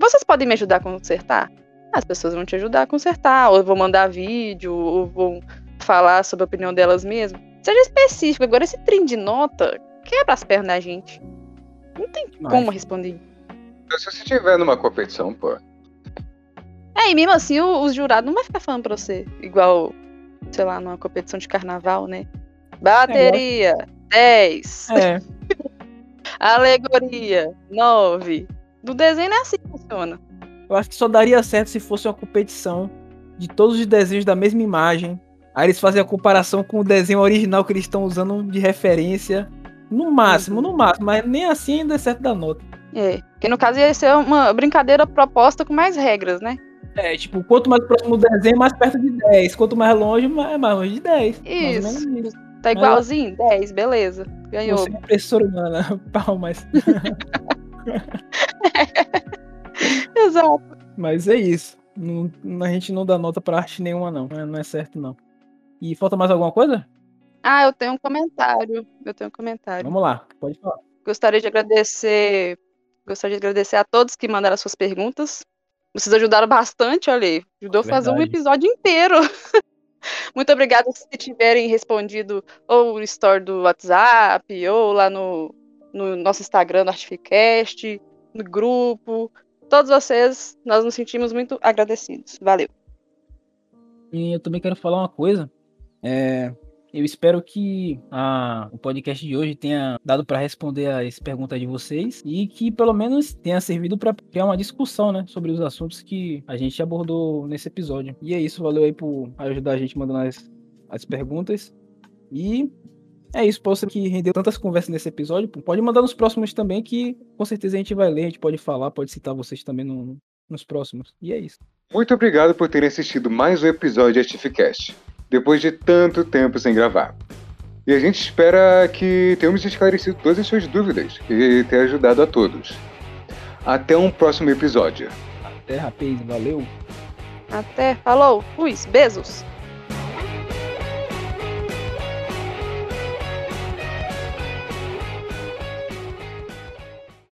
Vocês podem me ajudar a consertar? As pessoas vão te ajudar a consertar, ou vão mandar vídeo, ou vão falar sobre a opinião delas mesmo. Seja específico. Agora, esse trem de nota quebra as pernas da gente. Não tem Mas- como responder. Então, se você estiver numa competição, pô, É, e mesmo assim os jurados não vai ficar falando pra você. Igual, sei lá, numa competição de carnaval, né? Bateria, 10. É, Alegoria, 9. Do desenho é assim que funciona. eu acho que só daria certo se fosse uma competição de todos os desenhos da mesma imagem. Aí eles fazem a comparação com o desenho original que eles estão usando de referência. No máximo, no máximo, mas nem assim ainda é certo da nota. É. Que no caso ia ser uma brincadeira proposta com mais regras, né? É, tipo, quanto mais próximo do desenho, mais perto de 10. Quanto mais longe, mais, mais longe de 10. Mais ou Isso. Tá igualzinho? 10, beleza. Ganhou. Você é impressora humana, palmas. Exato. Mas é isso. Não- a gente não dá nota pra arte nenhuma, não. Não é- Não é certo, não. E falta mais alguma coisa? Ah, eu tenho um comentário. Eu tenho um comentário. Vamos lá, pode falar. Gostaria de agradecer. Gostaria de agradecer a todos que mandaram as suas perguntas. Vocês ajudaram bastante, olha aí. Ajudou a fazer um episódio inteiro. Muito obrigada se tiverem respondido ou no story do WhatsApp, ou lá no, no nosso Instagram do Artificast, no grupo. Todos vocês, nós nos sentimos muito agradecidos. Valeu. E eu também quero falar uma coisa. É, eu espero que a- o podcast de hoje tenha dado para responder as perguntas de vocês e que pelo menos tenha servido para criar uma discussão, né, sobre os assuntos que a gente abordou nesse episódio. E é isso, valeu aí por ajudar a gente mandando as, as perguntas. E é isso, você que rendeu tantas conversas nesse episódio, pode mandar nos próximos também, que com certeza a gente vai ler, a gente pode falar, pode citar vocês também no- nos próximos. E é isso. muito obrigado por terem assistido mais um episódio de Artificast, depois de tanto tempo sem gravar. E a gente espera que tenhamos esclarecido todas as suas dúvidas e ter ajudado a todos. Até um próximo episódio. Até, rapaz, valeu! Até. Falou. Fui. Beijos.